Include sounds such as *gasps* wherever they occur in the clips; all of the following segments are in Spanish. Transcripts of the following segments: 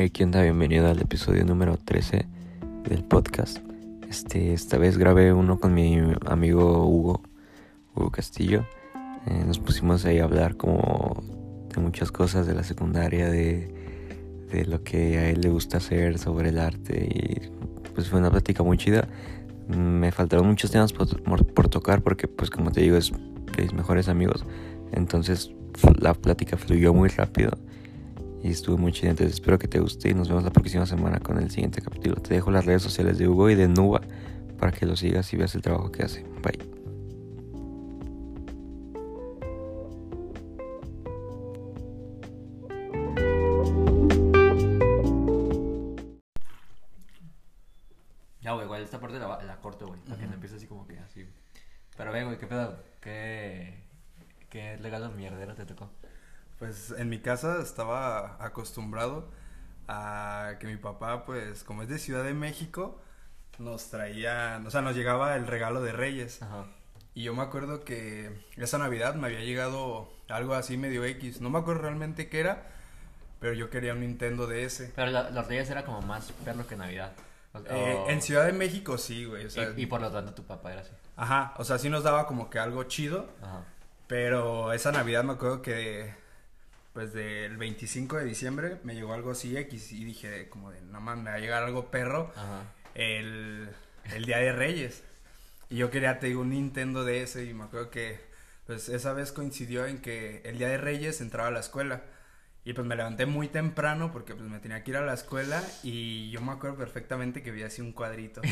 Hey, ¿qué onda? Bienvenido al episodio número 13 del podcast. Este, esta vez grabé uno con mi amigo Hugo, Hugo Castillo. Eh, nos pusimos ahí a hablar como de muchas cosas de la secundaria, de, de lo que a él le gusta hacer sobre el arte y pues fue una plática muy chida. Me faltaron muchos temas por, por tocar porque pues como te digo es de mis mejores amigos. Entonces la plática fluyó muy rápido y estuvo muy chido. Entonces espero que te guste y nos vemos la próxima semana con el siguiente capítulo. Te dejo las redes sociales de Hugo y de Nuba para que lo sigas y veas el trabajo que hace. Bye. Ya, güey, igual esta parte la, la corto, güey, para que no empiece así como que así. Pero ven, güey, ¿qué pedo? ¿Qué, qué legado mierdero te tocó? Pues en mi casa estaba acostumbrado a que mi papá, pues como es de Ciudad de México, nos traía, o sea, nos llegaba el regalo de Reyes. Ajá. Y yo me acuerdo que esa Navidad me había llegado algo así medio X. No me acuerdo realmente qué era, pero yo quería un Nintendo DS. Pero la- los Reyes era como más perro que Navidad. O- Eh, en Ciudad de México sí, güey. O sea, y, y por lo tanto tu papá era así. Ajá, o sea, sí nos daba como que algo chido. Ajá. Pero esa Navidad me acuerdo que, pues del 25 de diciembre me llegó algo así X y dije como de, no mames, me va a llegar algo perro Ajá. el, el Día de Reyes. Y yo quería, te digo, un Nintendo DS y me acuerdo que, pues esa vez coincidió en que el Día de Reyes entraba a la escuela. Y pues me levanté muy temprano porque pues me tenía que ir a la escuela y yo me acuerdo perfectamente que vi así un cuadrito. *laughs*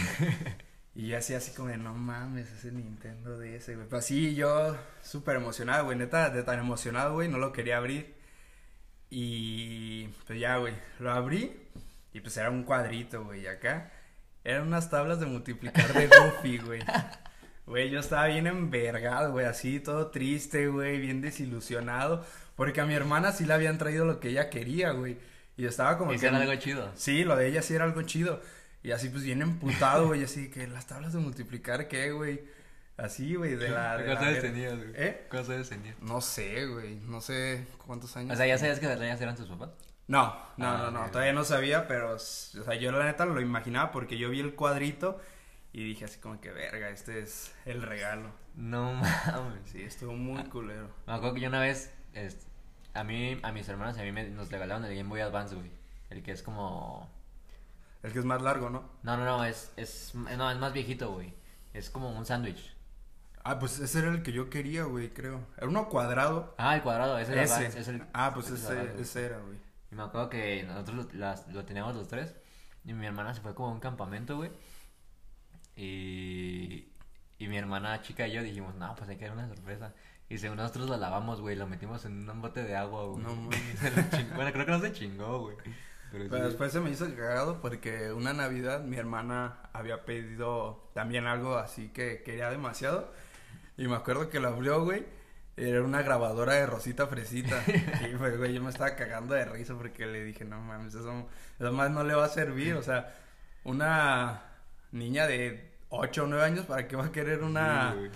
Y yo hacía así como de, no mames, ese Nintendo DS, güey. Pues así yo súper emocionado, güey. Neta, de tan emocionado, güey, no lo quería abrir. Y pues ya, güey, lo abrí y pues era un cuadrito, güey. Acá eran unas tablas de multiplicar de Goofy, *laughs* güey. Güey, yo estaba bien envergado, güey, así todo triste, güey, bien desilusionado. Porque a mi hermana sí le habían traído lo que ella quería, güey. Y yo estaba como Y que... era algo chido. Sí, lo de ella sí era algo chido. Y así pues bien emputado, güey, así que las tablas de multiplicar, ¿qué, güey? Así, güey, de la... de ¿Cuántos años tenías, güey? ¿Eh? ¿Cuántos años tenías? No sé, güey, no sé cuántos años. O sea, ¿ya sabías que los Reyes eran tus papás? No, no, Ah, no, no, todavía no sabía, pero, o sea, yo la neta lo imaginaba porque yo vi el cuadrito y dije así como que, verga, este es el regalo. No mames. Sí, estuvo muy culero. Me acuerdo que yo una vez, este, a mí, a mis hermanos y a mí me, nos regalaron el Game Boy Advance, güey. El que es como... El que es más largo, ¿no? No, no, no, es, es, no, es más viejito, güey. Es como un sándwich. Ah, pues ese era el que yo quería, güey, creo. Era uno cuadrado. Ah, el cuadrado, ese, Ese. Advance, es el- Ah, pues ese, ese era, güey. Y me acuerdo que nosotros lo, las- lo teníamos los tres. Y mi hermana se fue como a un campamento, güey. Y, y mi hermana chica y yo dijimos, no, pues hay que dar una sorpresa. Y según nosotros lo lavamos, güey, lo metimos en un bote de agua, güey. No *laughs* Bueno, creo que no se chingó, güey. Pero, Pero sí. después se me hizo cagado porque una Navidad mi hermana había pedido también algo así que quería demasiado. Y me acuerdo que lo abrió, güey. Era una grabadora de Rosita Fresita. *laughs* y pues, güey, yo me estaba cagando de risa porque le dije, no mames, eso, eso más no le va a servir. O sea, una niña de 8 o 9 años, ¿para qué va a querer una, Sí, güey.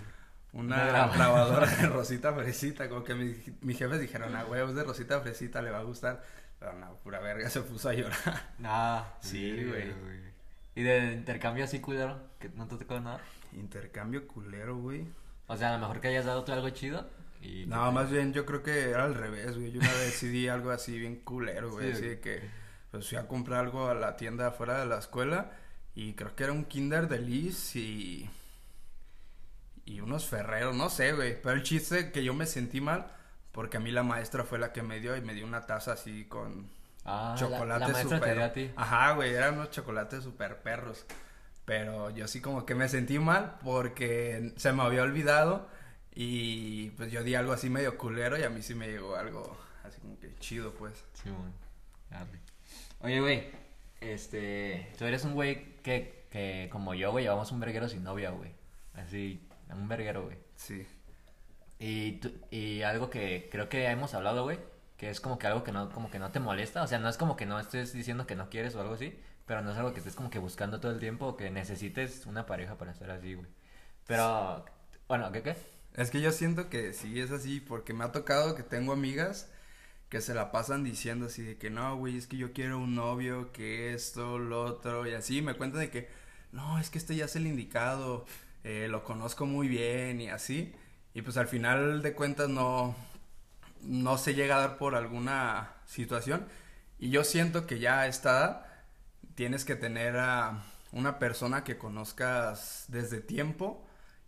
una, Una grabadora. de *laughs* Rosita Fresita? Como que mi, mis jefes dijeron, ah, güey, es de Rosita Fresita, le va a gustar. Pero no, pura verga, se puso a llorar. *laughs* Ah, Sí, sí, güey. güey. ¿Y de intercambio así, culero? ¿Que no te tocó nada? Intercambio culero, güey. O sea, a lo mejor que hayas dado tú algo chido. Y No, más bien yo creo que era al revés, güey. Yo una vez decidí algo así bien culero, güey. Sí, así de que pues fui a comprar algo a la tienda afuera de la escuela y creo que era un Kinder de Liz y y unos Ferreros, no sé, güey. Pero el chiste que yo me sentí mal porque a mí la maestra fue la que me dio y me dio una taza así con Ah, la- chocolate la, maestra super. te dio a ti. Ajá, güey, eran unos chocolates super perros. Pero yo sí como que me sentí mal porque se me había olvidado y pues yo di algo así medio culero y a mí sí me llegó algo así como que chido, pues. Sí, bueno. Arre. Oye, güey, este, tú eres un güey que, que como yo, güey, llevamos un verguero sin novia, güey. Así, un verguero, güey. Sí. Y, tú- y algo que creo que hemos hablado, güey, que es como que algo que no, como que no te molesta, o sea, no es como que no estés diciendo que no quieres o algo así, pero no es algo que estés como que buscando todo el tiempo o que necesites una pareja para estar así, güey. Pero, bueno, ¿qué qué? Es que yo siento que sí es así porque me ha tocado que tengo amigas que se la pasan diciendo así de que no, güey, es que yo quiero un novio, que esto, lo otro, y así me cuentan de que no, es que este ya es el indicado, eh, lo conozco muy bien y así. Y pues al final de cuentas no, no se llega a dar por alguna situación. Y yo siento que ya edad tienes que tener a una persona que conozcas desde tiempo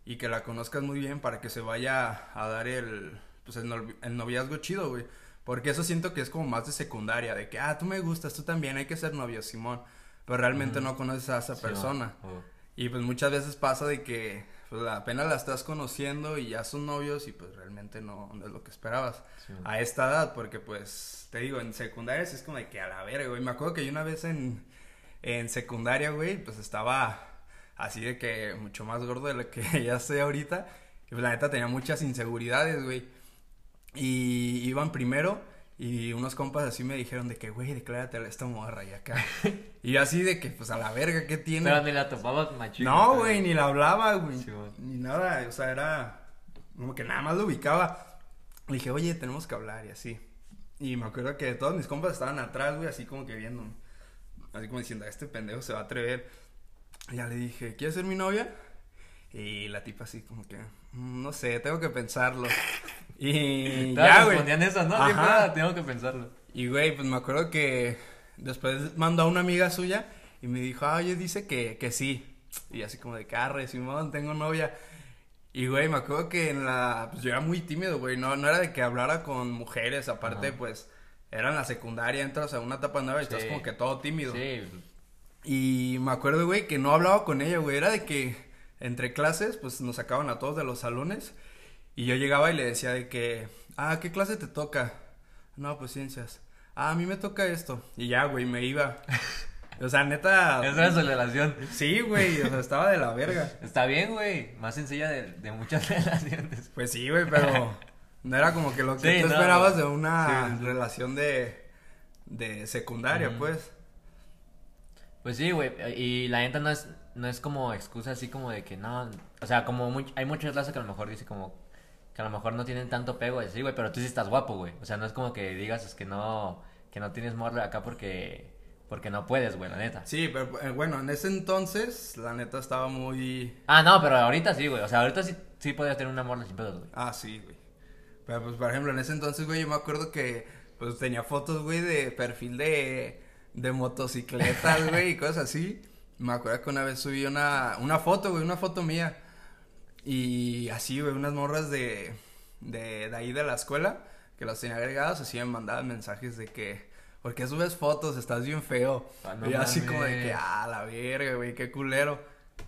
y que la conozcas muy bien para que se vaya a dar el, pues el, noviazgo chido, güey. Porque eso siento que es como más de secundaria, de que, ah, tú me gustas, tú también, hay que ser novio, Simón. Pero realmente no conoces a esa persona. Y pues muchas veces pasa de que pues apenas la estás conociendo y ya son novios y pues realmente no, es lo que esperabas a esta edad, porque pues te digo, en secundaria es como de que a la verga, güey. Me acuerdo que yo una vez en, en secundaria, güey, pues estaba así de que mucho más gordo de lo que *laughs* ya estoy ahorita. Y pues la neta tenía muchas inseguridades, güey. Y iban primero y unos compas así me dijeron de que, güey, declárate a esta morra y acá. *laughs* y así de que, pues a la verga, ¿qué tiene? Pero ni la topabas machito. No, güey, ni la hablaba, güey. ni nada, o sea, era como que nada más lo ubicaba. Le dije, oye, tenemos que hablar y así. Y me acuerdo que todos mis compas estaban atrás, güey, así como que viendo. Así como diciendo, este pendejo se va a atrever. Ya le dije, ¿quieres ser mi novia? Y la tipa así como que, mm, no sé, tengo que pensarlo. Y *laughs* ya, güey. eso, ¿no? Ajá. tengo que pensarlo. Y, güey, pues me acuerdo que después mandó a una amiga suya y me dijo, ah, oye, dice que, que sí. Y así como de carre, Simón, tengo novia. Y, güey, me acuerdo que en la... Pues yo era muy tímido, güey. No, no era de que hablara con mujeres. Aparte, pues, era en la secundaria, entras a una etapa nueva y estás como que todo tímido. Sí. Y me acuerdo, güey, que no hablaba con ella, güey. Era de que entre clases, pues, nos sacaban a todos de los salones. Y yo llegaba y le decía de que, ah, ¿qué clase te toca? No, pues ciencias. Ah, a mí me toca esto. Y ya, güey, me iba. O sea, neta. *laughs* Esa es su relación. Sí, güey, o sea, estaba de la verga. Está bien, güey. Más sencilla de, muchas *laughs* relaciones. Pues sí, güey, pero no era como que lo que tú esperabas de una relación de, de secundaria, pues. Pues sí, güey. Y la neta no es, no es como excusa así como de que no. O sea, como hay muchas razas que a lo mejor dice como que a lo mejor no tienen tanto pego, así, güey, pero tú sí estás guapo, güey. O sea, no es como que digas es que no, que no tienes morre acá porque, porque no puedes, güey, la neta. Sí, pero eh, bueno, en ese entonces, la neta estaba muy... Ah, no, pero ahorita sí, güey. O sea, ahorita sí, sí podías tener una morra sin pedos, güey. Ah, sí, güey. Pero pues, por ejemplo, en ese entonces, güey, yo me acuerdo que, pues, tenía fotos, güey, de perfil de, de motocicletas, *laughs* güey, y cosas así. Me acuerdo que una vez subí una, una foto, güey, una foto mía y así, güey, unas morras de, de, de ahí de la escuela que las tenía agregadas, así me mandaban mensajes de que, ¿por qué subes fotos? Estás bien feo. Ah, y así como de que, ah, la verga, güey, qué culero.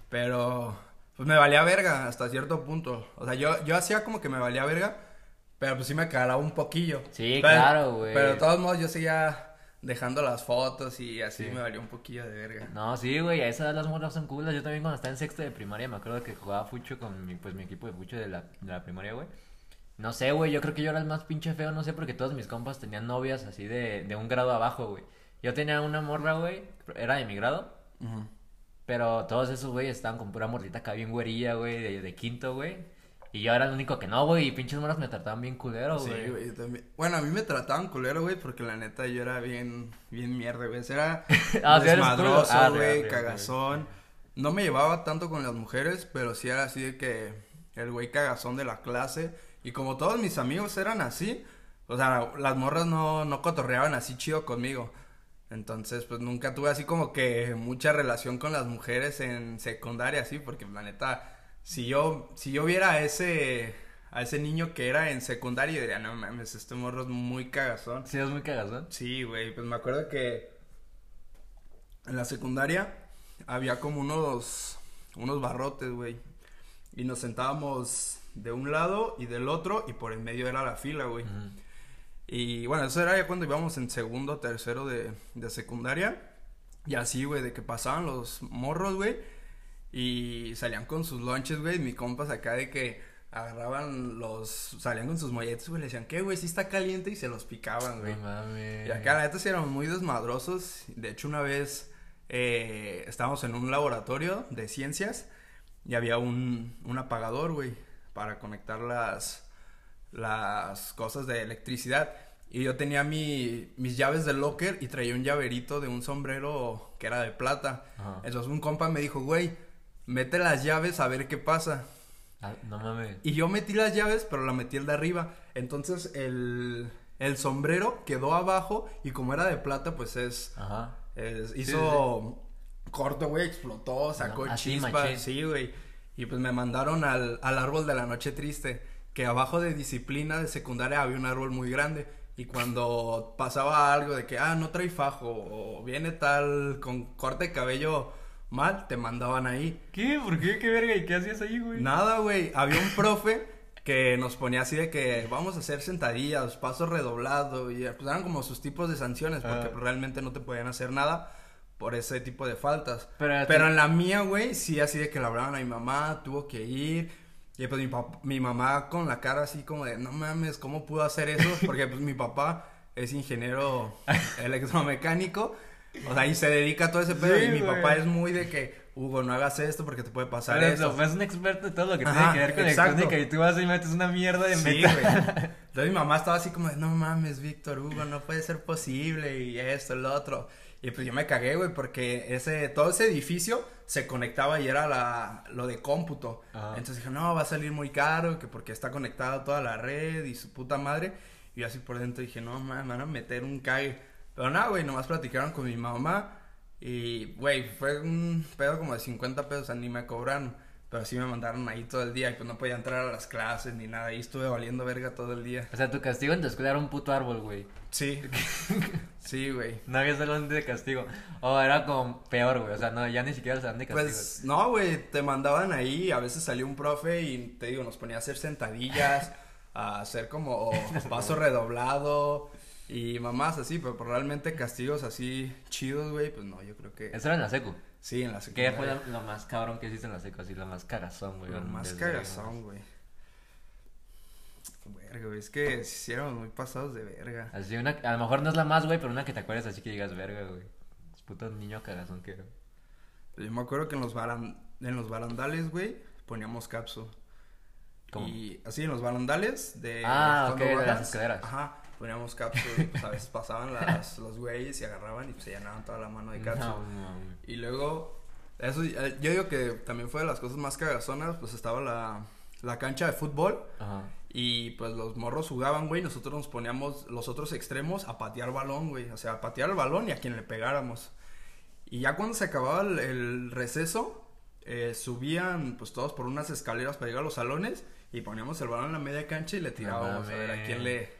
Pero, pues me valía verga hasta cierto punto. O sea, yo, yo hacía como que me valía verga, pero pues sí me calaba un poquillo. Sí, claro, güey. Pero de todos modos yo seguía dejando las fotos y así me valió un poquillo de verga. No, sí, güey, a esas las morras son culas. Yo también cuando estaba en sexto de primaria me acuerdo que jugaba fucho con mi, pues, mi equipo de fucho de la, de la primaria, güey. No sé, güey, yo creo que yo era el más pinche feo, no sé, porque todos mis compas tenían novias así de, de un grado abajo, güey. Yo tenía una morra, güey, era de mi grado. Pero todos esos, güey, estaban con pura morrita acá bien güerilla, güey, de, de quinto, güey. Y yo era el único que no, güey, y pinches moras me trataban bien culero, güey. Sí, güey, también. Bueno, a mí me trataban culero, güey, porque la neta yo era bien, bien mierda, güey. Era *laughs* ah, desmadroso, ah, güey, cagazón. No me llevaba tanto con las mujeres, pero sí era así de que el güey cagazón de la clase. Y como todos mis amigos eran así, o sea, las morras no, no cotorreaban así chido conmigo. Entonces, pues nunca tuve así como que mucha relación con las mujeres en secundaria, así, porque la neta si yo, si yo viera a ese, a ese niño que era en secundaria, diría, no mames, este morro es muy cagazón. ¿Sí es muy cagazón? Sí, güey, pues me acuerdo que en la secundaria había como unos, unos barrotes, güey. Y nos sentábamos de un lado y del otro y por el medio era la fila, güey. Y bueno, eso era ya cuando íbamos en segundo, tercero de, de secundaria. Y así, güey, de que pasaban los morros, güey y salían con sus lunches, güey. Mi compas acá de que agarraban los. Salían con sus molletes, güey. Le decían, ¿qué, güey? Si está caliente y se los picaban, güey. Y acá, la neta, sí eran muy desmadrosos. De hecho, una vez eh, estábamos en un laboratorio de ciencias y había un, un apagador, güey, para conectar las, las cosas de electricidad. Y yo tenía mi, mis llaves del locker y traía un llaverito de un sombrero que era de plata. Ajá. Entonces un compa me dijo, güey, mete las llaves a ver qué pasa. Ah, no mames. Y yo metí las llaves, pero la metí el de arriba. Entonces el, el sombrero quedó abajo y como era de plata, pues es... Ajá. es- hizo corto, güey, explotó, sacó No, chispas. Sí, güey. Y pues me mandaron al, al árbol de la noche triste, que abajo de disciplina de secundaria había un árbol muy grande. Y cuando pasaba algo de que, ah, no trae fajo, o viene tal con corte de cabello mal, te mandaban ahí. ¿Qué? ¿Por qué? ¿Qué verga? ¿Y qué hacías ahí, güey? Nada, güey. Había un profe que nos ponía así de que vamos a hacer sentadillas, paso redoblado y pues eran como sus tipos de sanciones porque Ah. pues, realmente no te podían hacer nada por ese tipo de faltas. Pero, Pero en la mía, güey, sí así de que le hablaban a mi mamá, tuvo que ir. Y pues mi, mi mamá con la cara así como de, no mames, ¿cómo pudo hacer eso? Porque pues mi papá es ingeniero *laughs* electromecánico. O sea, y se dedica a todo ese pedo. Sí, y mi güey. papá es muy de que, Hugo, no hagas esto porque te puede pasar Pero esto. eso, es un experto de todo lo que Ajá, tiene que ver con electrónica y tú vas y metes una mierda de Sí, metal. güey. *laughs* Entonces mi mamá estaba así como de, no mames, Víctor Hugo, no puede ser posible y esto, lo otro. Y pues yo me cagué, güey, porque ese, todo ese edificio se conectaba y era la, lo de cómputo. Ajá. Entonces dije, no, va a salir muy caro, que porque está conectada toda la red y su puta madre. Y yo así por dentro dije, no, mames, me van a meter un cague. Pero nada, güey, nomás platicaron con mi mamá. Y, güey, fue un pedo como de 50 pesos, o sea, ni me cobraron. Pero sí me mandaron ahí todo el día y pues no podía entrar a las clases ni nada. Y estuve valiendo verga todo el día. O sea, tu castigo en tu escuela era un puto árbol, güey. Sí. *laughs* sí, güey. No había salón de castigo. O era como peor, güey. O sea, no, ya ni siquiera el salón de castigo. Pues no, güey, te mandaban ahí, a veces salía un profe y te digo, nos ponía a hacer sentadillas, a hacer como *laughs* paso redoblado y mamás así, pero realmente castigos así chidos, güey, pues no, yo creo que Eso era en la secu. sí, en la ¿Qué secundaria. fue lo, más cabrón que hiciste en la secu? Así, lo más cagazón, güey. Lo más cagazón, güey. Verga, güey, es que sí hicieron muy pasados de verga. Así, una, a lo mejor no es la más, güey, pero una que te acuerdes así que digas, verga, güey. Es puto niño cagazón que era. Yo me acuerdo que en los, baran- en los barandales, güey, poníamos capsu. ¿Cómo? Y así en los barandales de Ah, ok, de las escaleras. Ajá, poníamos cápsulas y pues a veces pasaban las, *laughs* los güeyes y agarraban y pues, se llenaban toda la mano de cápsula. No, no. Y luego, eso, eh, yo digo que también fue de las cosas más cagazonas, pues estaba la, la cancha de fútbol Ajá. y pues los morros jugaban, güey, nosotros nos poníamos los otros extremos a patear balón, güey, o sea, a patear el balón y a quien le pegáramos. Y ya cuando se acababa el, el receso, eh, subían pues todos por unas escaleras para llegar a los salones y poníamos el balón en la media cancha y le tirábamos a ver a quién le...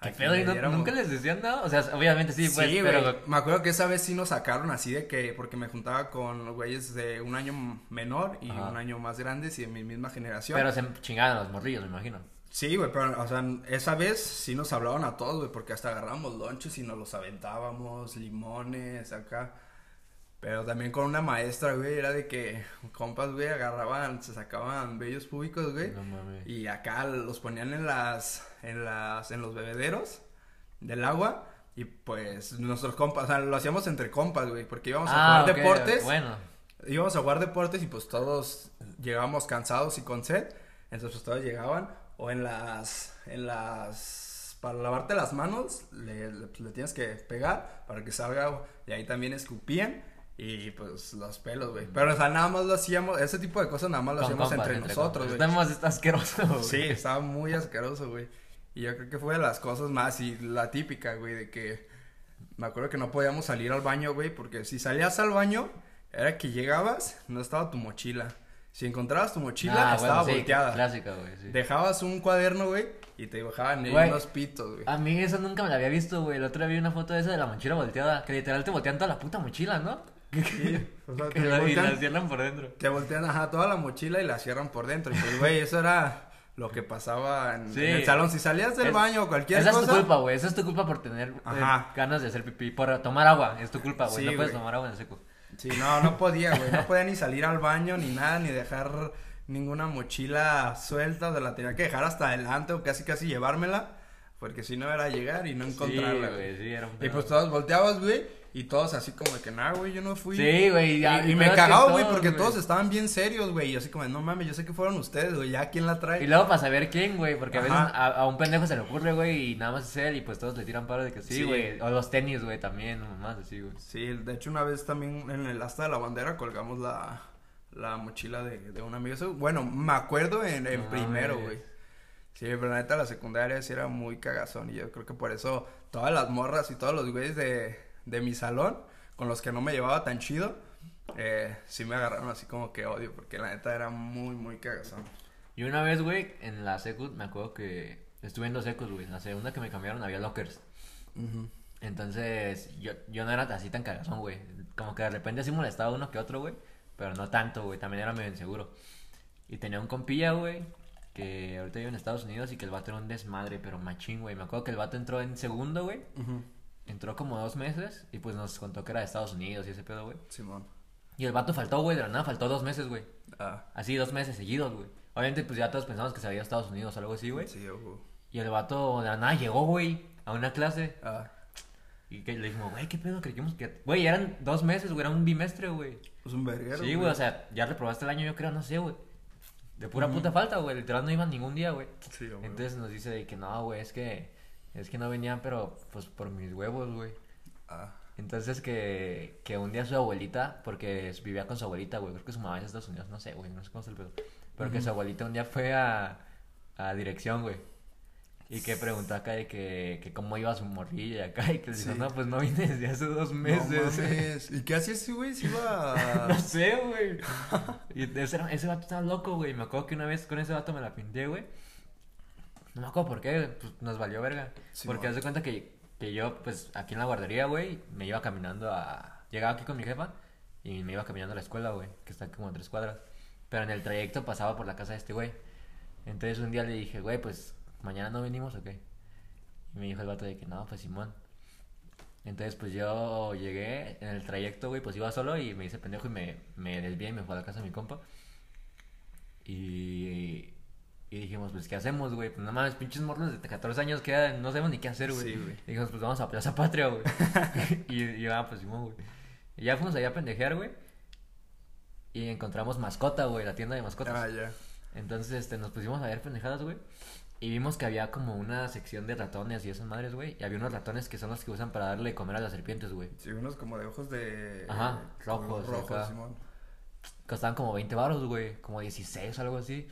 ¿Qué nunca les decían nada? O sea, obviamente sí, pues, sí, pero... Me acuerdo que esa vez sí nos sacaron así de que, porque me juntaba con güeyes de un año menor y Ajá. un año más grandes y de mi misma generación. Pero se chingaban los morrillos, me imagino. Sí, güey, pero, o sea, esa vez sí nos hablaban a todos, güey, porque hasta agarrábamos lonches y nos los aventábamos, limones, acá. Pero también con una maestra, güey, era de que compas, güey, agarraban, se sacaban vellos públicos, güey. No mames. Y acá los ponían en las, en las, en los bebederos del agua. Y pues nuestros compas, o sea, lo hacíamos entre compas, güey, porque íbamos a Ah, jugar ok, deportes. Bueno. Íbamos a jugar deportes y pues todos llegábamos cansados y con sed. Entonces pues todos llegaban. O en las, en las, para lavarte las manos, le, le- le tienes que pegar para que salga agua. Y ahí también escupían. Y pues los pelos, güey. Pero o sea, nada más lo hacíamos, ese tipo de cosas nada más lo Con hacíamos compas, entre, nosotros, güey. Estamos está asqueroso, güey. Sí, estaba muy asqueroso, güey. Y yo creo que fue de las cosas más, y la típica, güey, de que me acuerdo que no podíamos salir al baño, güey, porque si salías al baño, era que llegabas, no estaba tu mochila. Si encontrabas tu mochila, Ah, estaba bueno, sí, volteada. Clásica, güey, sí. Dejabas un cuaderno, güey, y te dibujaban ahí unos pitos, güey. A mí eso nunca me la había visto, güey. El otro día vi una foto de esa de la mochila volteada. Que literal te voltean toda la puta mochila, ¿no? Sí, *laughs* o sea, *laughs* te, la, y la voltean, cierran por dentro. te voltean, ajá, toda la mochila y la cierran por dentro. Y pues, güey, eso era lo que pasaba en, Sí. en el salón. Si salías del Es- baño o cualquier Esa cosa. es tu culpa, güey. Esa es tu culpa por tener eh, ganas de hacer pipí. Por tomar agua. Es tu culpa, güey. Sí, no puedes tomar agua en el seco. Sí, no, no podía, güey. No podía ni salir al baño ni nada, ni dejar ninguna mochila suelta. O sea, la tenía que dejar hasta adelante o casi casi llevármela. Porque si no era llegar y no encontrarla, güey, sí, era un Y pues todos volteabas, güey, y todos así como de que, nah, güey, yo no fui. Sí, güey. Y, y me cagaba, güey, porque todos estaban bien serios, güey. Y así como, no mames, yo sé que fueron ustedes, güey, ya quién la trae. Y luego para saber quién, güey, porque a veces a, a un pendejo se le ocurre, güey, y nada más es él, y pues todos le tiran paro de que sí, Sí. güey. O los tenis, güey, también, más así, güey. Sí, de hecho una vez también en el asta de la bandera colgamos la, la mochila de, de un amigo. Bueno, me acuerdo en, en primero, güey. Sí, pero la neta la secundaria sí era muy cagazón y yo creo que por eso todas las morras y todos los güeyes de, de mi salón con los que no me llevaba tan chido, eh, sí me agarraron así como que odio porque la neta era muy, muy cagazón. Y una vez, güey, en la secu, me acuerdo que estuve en dos secos, güey. En la segunda que me cambiaron había lockers. Entonces, yo, yo no era así tan cagazón, güey. Como que de repente así molestaba uno que otro, güey. Pero no tanto, güey. También era medio inseguro. Y tenía un compilla, güey, que ahorita vive en Estados Unidos y que el vato era un desmadre, pero machín, güey. Me acuerdo que el vato entró en segundo, güey. Entró como dos meses y pues nos contó que era de Estados Unidos y ese pedo, güey. Simón. Y el vato faltó, güey, de la nada faltó dos meses, güey. Ah, Así, dos meses seguidos, güey. Obviamente, pues ya todos pensamos que se había a Estados Unidos o algo así, güey. sí, ojo. Y el vato de la nada llegó, güey, a una clase. Ah, Y que le dijimos, güey, ¿qué pedo? Creíamos que. Güey, eran dos meses, güey, era un bimestre, güey. pues un verguero. Sí, güey, o sea, ya reprobaste el año, yo creo, no sé, güey. De pura puta falta, güey. Literal no iban ningún día, güey. Sí, güey. Entonces nos dice de que no, güey, es que. Es que no venían, pero pues por mis huevos, güey. Ah, Entonces que, que un día su abuelita, porque vivía con su abuelita, güey, creo que su mamá es de Estados Unidos, no sé, güey, no sé cómo es el pedo. Pero que su abuelita un día fue a, a dirección, güey. Y que preguntó acá de que, que cómo iba su morrilla y acá, y que le dijo, Sí. no, pues no vine desde hace dos meses. No mames. *laughs* ¿Y qué hacía ese güey? Se iba a... *laughs* No sé, güey. Y ese, ese vato estaba loco, güey. Me acuerdo que una vez con ese vato me la pinté, güey. No me acuerdo por qué, pues nos valió verga. Sí, Porque haz de cuenta que, que yo, pues aquí en la guardería, güey, me iba caminando a. Llegaba aquí con mi jefa y me iba caminando a la escuela, güey, que está como a tres cuadras. Pero en el trayecto pasaba por la casa de este güey. Entonces un día le dije, güey, pues mañana no venimos o qué. Y me dijo el vato de que no, pues Simón. Entonces, pues yo llegué en el trayecto, güey, pues iba solo y me hice pendejo y me, me desvié y me fui a la casa de mi compa. Y, y dijimos, pues, ¿qué hacemos, güey? Pues no mames, pinches morros de 14 años que no sabemos ni qué hacer, güey. Sí, güey. Y dijimos, pues vamos a Plaza Patria, güey. *laughs* y, y ah, pues Simón, güey. Y ya fuimos allá a pendejear, güey. Y encontramos mascota, güey, la tienda de mascotas. Ah, ya. Entonces, este, nos pusimos a ver pendejadas, güey. Y vimos que había como una sección de ratones y esas madres, güey. Y había unos ratones que son los que usan para darle de comer a las serpientes, güey. Sí, unos como de ojos de... Ajá, rojos, Rojos. Simón. Costaban como 20 baros, güey. Como 16 o algo así.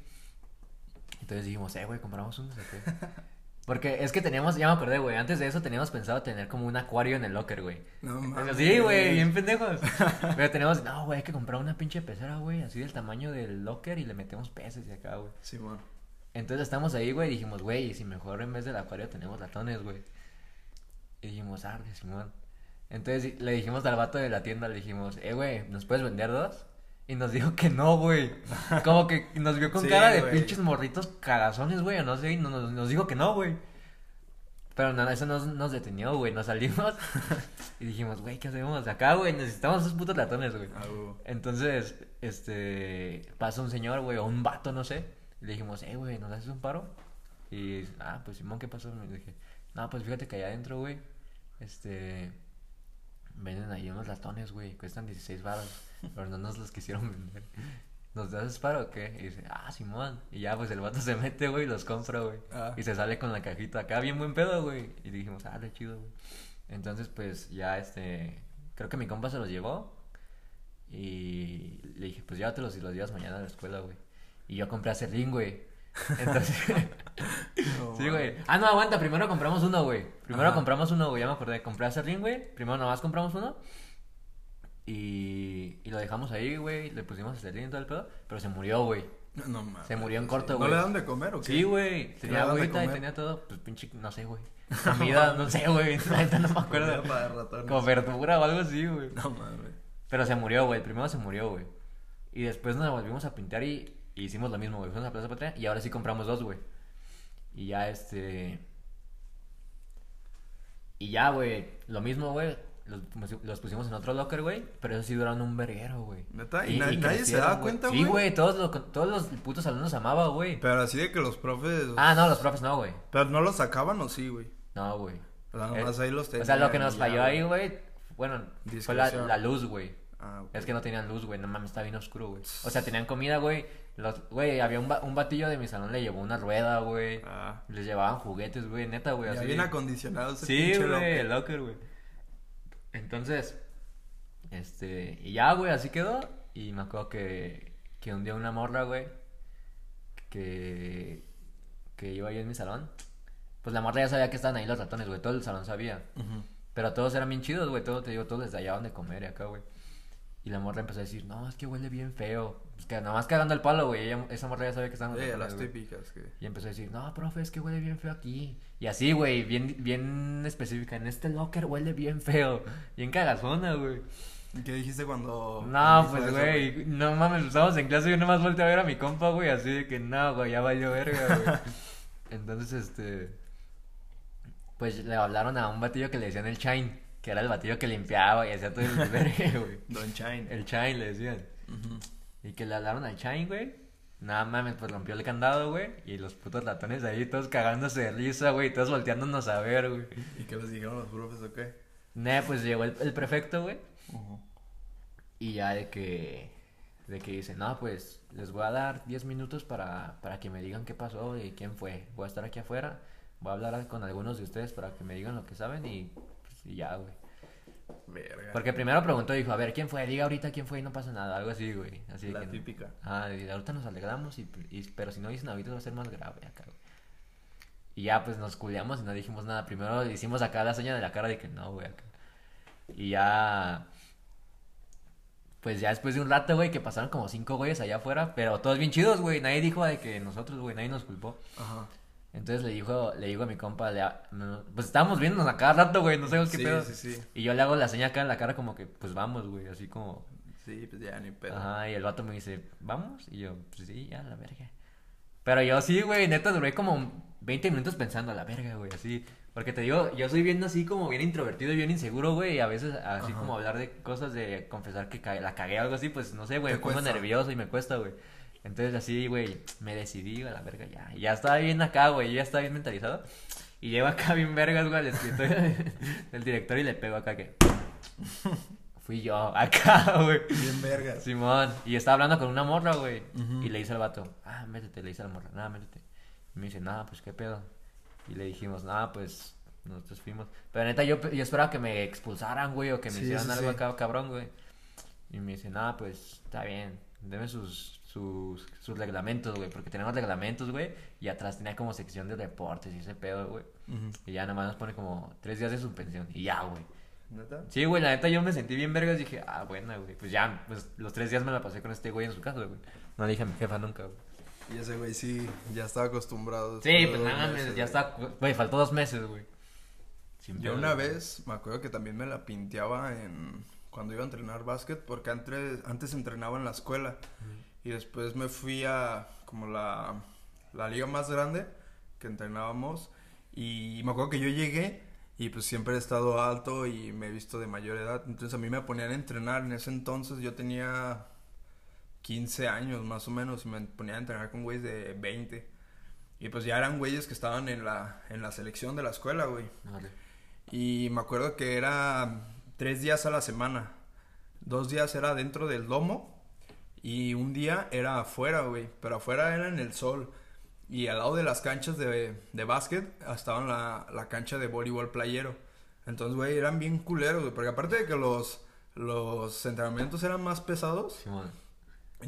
Entonces dijimos, eh, güey, compramos unos. ¿o qué? *laughs* Porque es que teníamos, ya me acordé, güey. Antes de eso teníamos pensado tener como un acuario en el locker, güey. No mames. sí, güey, bien pendejos. *laughs* Pero teníamos, no, güey, hay que comprar una pinche pecera, güey, así del tamaño del locker y le metemos peces y acá, güey. Simón. Entonces estamos ahí, güey, y dijimos, güey, si mejor en vez del acuario tenemos ratones, güey. Y dijimos, arde, Simón. Entonces le dijimos al vato de la tienda, le dijimos, eh, güey, ¿nos puedes vender dos? Y nos dijo que no, güey. Como que nos vio con Sí, cara de güey. pinches morritos cagazones, güey, no sé, nos, nos dijo que no, güey. Pero nada, eso nos, nos detenió, güey, nos salimos *laughs* y dijimos, güey, ¿qué hacemos acá, güey? Necesitamos esos putos ratones, güey. Ah, huevo. Entonces, este, pasa un señor, güey, o un vato, no sé. Y le dijimos, eh, güey, ¿nos haces un paro? Y, ah, pues Simón, ¿qué pasó? Y dije, no, pues fíjate que allá adentro, güey, este, venden ahí unos ratones, güey, cuestan 16 baros, pero no nos los quisieron vender. ¿Nos haces paro o qué? Y dice, ah, Simón. Y ya, pues el vato se mete, güey, y los compra, güey. Ah. Y se sale con la cajita acá, bien buen pedo, güey. Y dijimos, ah, qué chido, güey. Entonces, pues ya, este, creo que mi compa se los llevó. Y le dije, pues llévatelos y los llevas mañana a la escuela, güey. Y yo compré acerrín, güey. Entonces, *laughs* *laughs* No sí, güey. Ah, no, aguanta, primero compramos uno, güey. Primero Ajá. compramos uno, güey, ya me acordé. Compré acerrín, güey. Primero nomás compramos uno. Y, y lo dejamos ahí, güey. Le pusimos acerrín y todo el pedo. Pero se murió, güey. No mames. Se murió en corto, ¿No güey. le dan de comer o qué? Sí, güey. ¿Qué Tenía agüita y tenía todo. Pues pinche, no sé, güey. *laughs* Comida, no sé, güey. *laughs* Neta no me acuerdo. Como verdura o algo así, güey. No mames. Pero se murió, güey. Primero se murió, güey. Y después nos volvimos a pintar y, y hicimos lo mismo, güey. Fuimos a Plaza Patria y ahora sí compramos dos, güey. Y ya, este... Y ya, güey. Lo mismo, güey. Los, los pusimos en otro locker, güey. Pero eso sí duraron un verguero, güey. ¿Neta? ¿Y, na- nadie se daba cuenta, güey? Sí, güey, todos, lo- todos los putos alumnos amaban, güey. Pero así de que los profes... Ah, no, los profes no, güey. Pero no los sacaban o sí, güey. No, güey. O sea, Eh, ahí los O sea, lo que nos ya, falló ahí, güey. bueno, fue la, luz, güey. Ah, ok. Es que no tenían luz, güey, no mames, estaba bien oscuro, güey. O sea, *sniffs* tenían comida, güey. Los, güey, había un, ba- un batillo de mi salón, le llevó una rueda, güey. Ah. Les llevaban juguetes, güey, neta, güey. Así. bien acondicionado ese Sí, güey, el locker, güey. Entonces, este, y ya, güey, así quedó. Y me acuerdo que, que un día una morra, güey, que, que iba yo en mi salón. Pues la morra ya sabía que estaban ahí los ratones, güey, todo el salón sabía. Pero todos eran bien chidos, güey, todos, te digo, todos les daban de comer y acá, güey. Y la morra empezó a decir, no, es que huele bien feo. Es que nada más cagando el palo, güey. ella- Esa morra ya sabía que estaban los ratones, las güey. típicas que... Y empezó a decir, no, profe, es que huele bien feo aquí. Y así, güey, bien, bien específica. En este locker huele bien feo. Bien cagazona, güey. ¿Y ¿Qué dijiste cuando... No, pues, güey, no mames, estábamos en clase y yo nomás volteé a ver a mi compa, güey, así de que no, güey, ya valió verga, güey. *laughs* Entonces, este, pues le hablaron a un batillo que le decían el Shine, que era el batillo que limpiaba y hacía todo el verga, *laughs* güey. Don Shine. El Shine le decían. Y que le hablaron al Shine, güey. Nada mames, pues rompió el candado, güey. Y los putos ratones ahí todos cagándose de risa, güey. Todos volteándonos a ver, güey. ¿Y qué les dijeron los profes o qué? Nah, pues llegó el, el prefecto, güey. Y ya de que. De que dice, no, pues les voy a dar 10 minutos para, para que me digan qué pasó y quién fue. Voy a estar aquí afuera. Voy a hablar con algunos de ustedes para que me digan lo que saben y, pues, y ya, güey. Verga. Porque primero preguntó, dijo, a ver, ¿quién fue? Diga ahorita quién fue y no pasa nada. Algo así, güey. Así La que no- típica. Ah, y ahorita nos alegramos, y, y- pero si no dicen ahorita va a ser más grave acá, güey. Y ya, pues nos culiamos y no dijimos nada. Primero hicimos acá la seña de la cara de que no, güey, acá. Y ya. Pues ya después de un rato, güey, que pasaron como cinco güeyes allá afuera, pero todos bien chidos, güey. Nadie dijo de que nosotros, güey, nadie nos culpó. Ajá. Entonces le dijo, le digo a mi compa, le ha- pues estábamos viéndonos a cada rato, güey, no sé qué Sí, pedo. sí, sí. Y yo le hago la seña acá en la cara como que, pues vamos, güey, así como, Sí, pues ya ni pedo. Ajá, y el vato me dice, ¿vamos? Y yo, pues sí, ya, la verga. Pero yo sí, güey, neta, duré como 20 minutos pensando a la verga, güey, así. Porque te digo, yo soy bien así como bien introvertido y bien inseguro, güey, y a veces así Ajá. como hablar de cosas de confesar que ca- la cagué o algo así, pues no sé, güey, Te me pongo cuesta. nervioso y me cuesta, güey. Entonces así, güey, me decidí, a la verga, ya. Ya estaba bien acá, güey, ya estaba bien mentalizado. Y llego acá *laughs* bien vergas, güey, al escritorio del director y le pego acá que... *laughs* Fui yo, acá, güey. Bien vergas. Simón, y estaba hablando con una morra, güey. Y le dice al vato, ah, métete, le dice a la morra, nada, métete. Y me dice, nada, pues qué pedo. Y le dijimos, nada, pues nosotros fuimos. Pero neta, yo, yo esperaba que me expulsaran, güey, o que me Sí, hicieran algo sí. acá, cabrón, güey. Y me dice, nada, pues está bien, deme sus, sus, sus reglamentos, güey, porque tenemos reglamentos, güey. Y atrás tenía como sección de deportes y ese pedo, güey. Y ya nada más nos pone como tres días de suspensión. Y ya, güey. ¿Neta? Sí, güey, la neta yo me sentí bien vergas. Dije, ah, buena, güey. Pues ya, pues los tres días me la pasé con este güey en su casa, güey. No le dije a mi jefa nunca, güey. Y ese güey sí, ya estaba acostumbrado. Sí, pues nada, meses, ya está. Güey, faltó dos meses, güey. Sin Yo pedo, una güey. vez me acuerdo que también me la pinteaba en cuando iba a entrenar básquet porque antes antes entrenaba en la escuela y después me fui a como la la liga más grande que entrenábamos y me acuerdo que yo llegué y pues siempre he estado alto y me he visto de mayor edad, entonces a mí me ponían a entrenar en ese entonces yo tenía 15 años más o menos y me ponían a entrenar con güeyes de 20 y pues ya eran güeyes que estaban en la en la selección de la escuela, güey. Vale. Y me acuerdo que era tres días a la semana. Dos días era dentro del domo y un día era afuera, güey. Pero afuera era en el sol. Y al lado de las canchas de, de básquet estaba la, la cancha de voleibol playero. Entonces, güey, eran bien culeros, güey. Porque aparte de que los, los entrenamientos eran más pesados,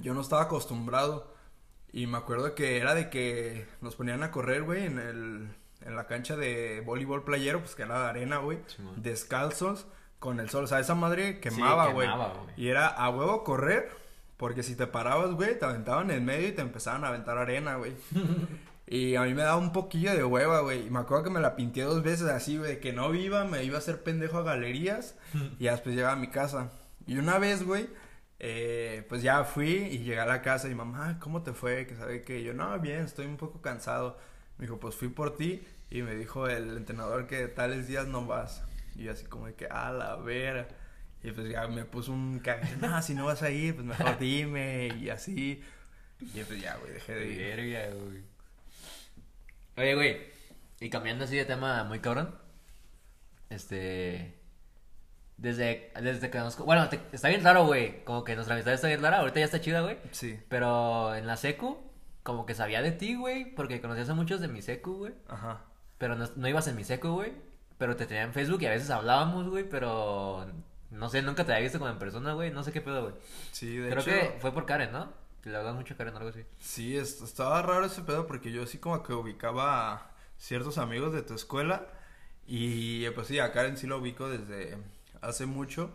yo no estaba acostumbrado. Y me acuerdo que era de que nos ponían a correr, güey, en el en la cancha de voleibol playero, pues que era de arena, güey, descalzos con el sol. O sea, esa madre quemaba, güey. quemaba, güey. y era a huevo correr, porque si te parabas, güey, te aventaban en el medio y te empezaban a aventar arena, güey. *laughs* Y a mí me daba un poquillo de hueva, güey. Y me acuerdo que me la pinté dos veces así, güey, que no iba, me iba a hacer pendejo a galerías. *laughs* y después llegaba a mi casa. Y una vez, güey, eh, pues ya fui y llegué a la casa y mamá, ¿cómo te fue? Que sabe que yo, no, bien, estoy un poco cansado. Me dijo, pues fui por ti. Y me dijo el entrenador que tales días no vas. Y yo así como de que, a la vera. Y pues ya me puso un cagado. No, si no vas a ir, pues mejor dime. Y así. Y pues ya, güey, dejé de ir. Verga, güey. Oye, güey. Y cambiando así de tema muy cabrón. Este. Desde, desde que nos. Bueno, te- está bien raro, güey. Como que nuestra amistad está bien rara. Ahorita ya está chida, güey. Sí. Pero en la secu, como que sabía de ti, güey. Porque conocías a muchos de mi secu, güey. Ajá. Pero no, no ibas en mi secu, güey. Pero te tenía en Facebook y a veces hablábamos, güey. Pero. No sé, nunca te había visto como en persona, güey. No sé qué pedo, güey. Sí, de Creo hecho. que fue por Karen, ¿no? Que le hablas mucho a Karen o algo así. Sí, es- estaba raro ese pedo porque yo sí como que ubicaba a ciertos amigos de tu escuela y pues sí, a Karen sí lo ubico desde hace mucho.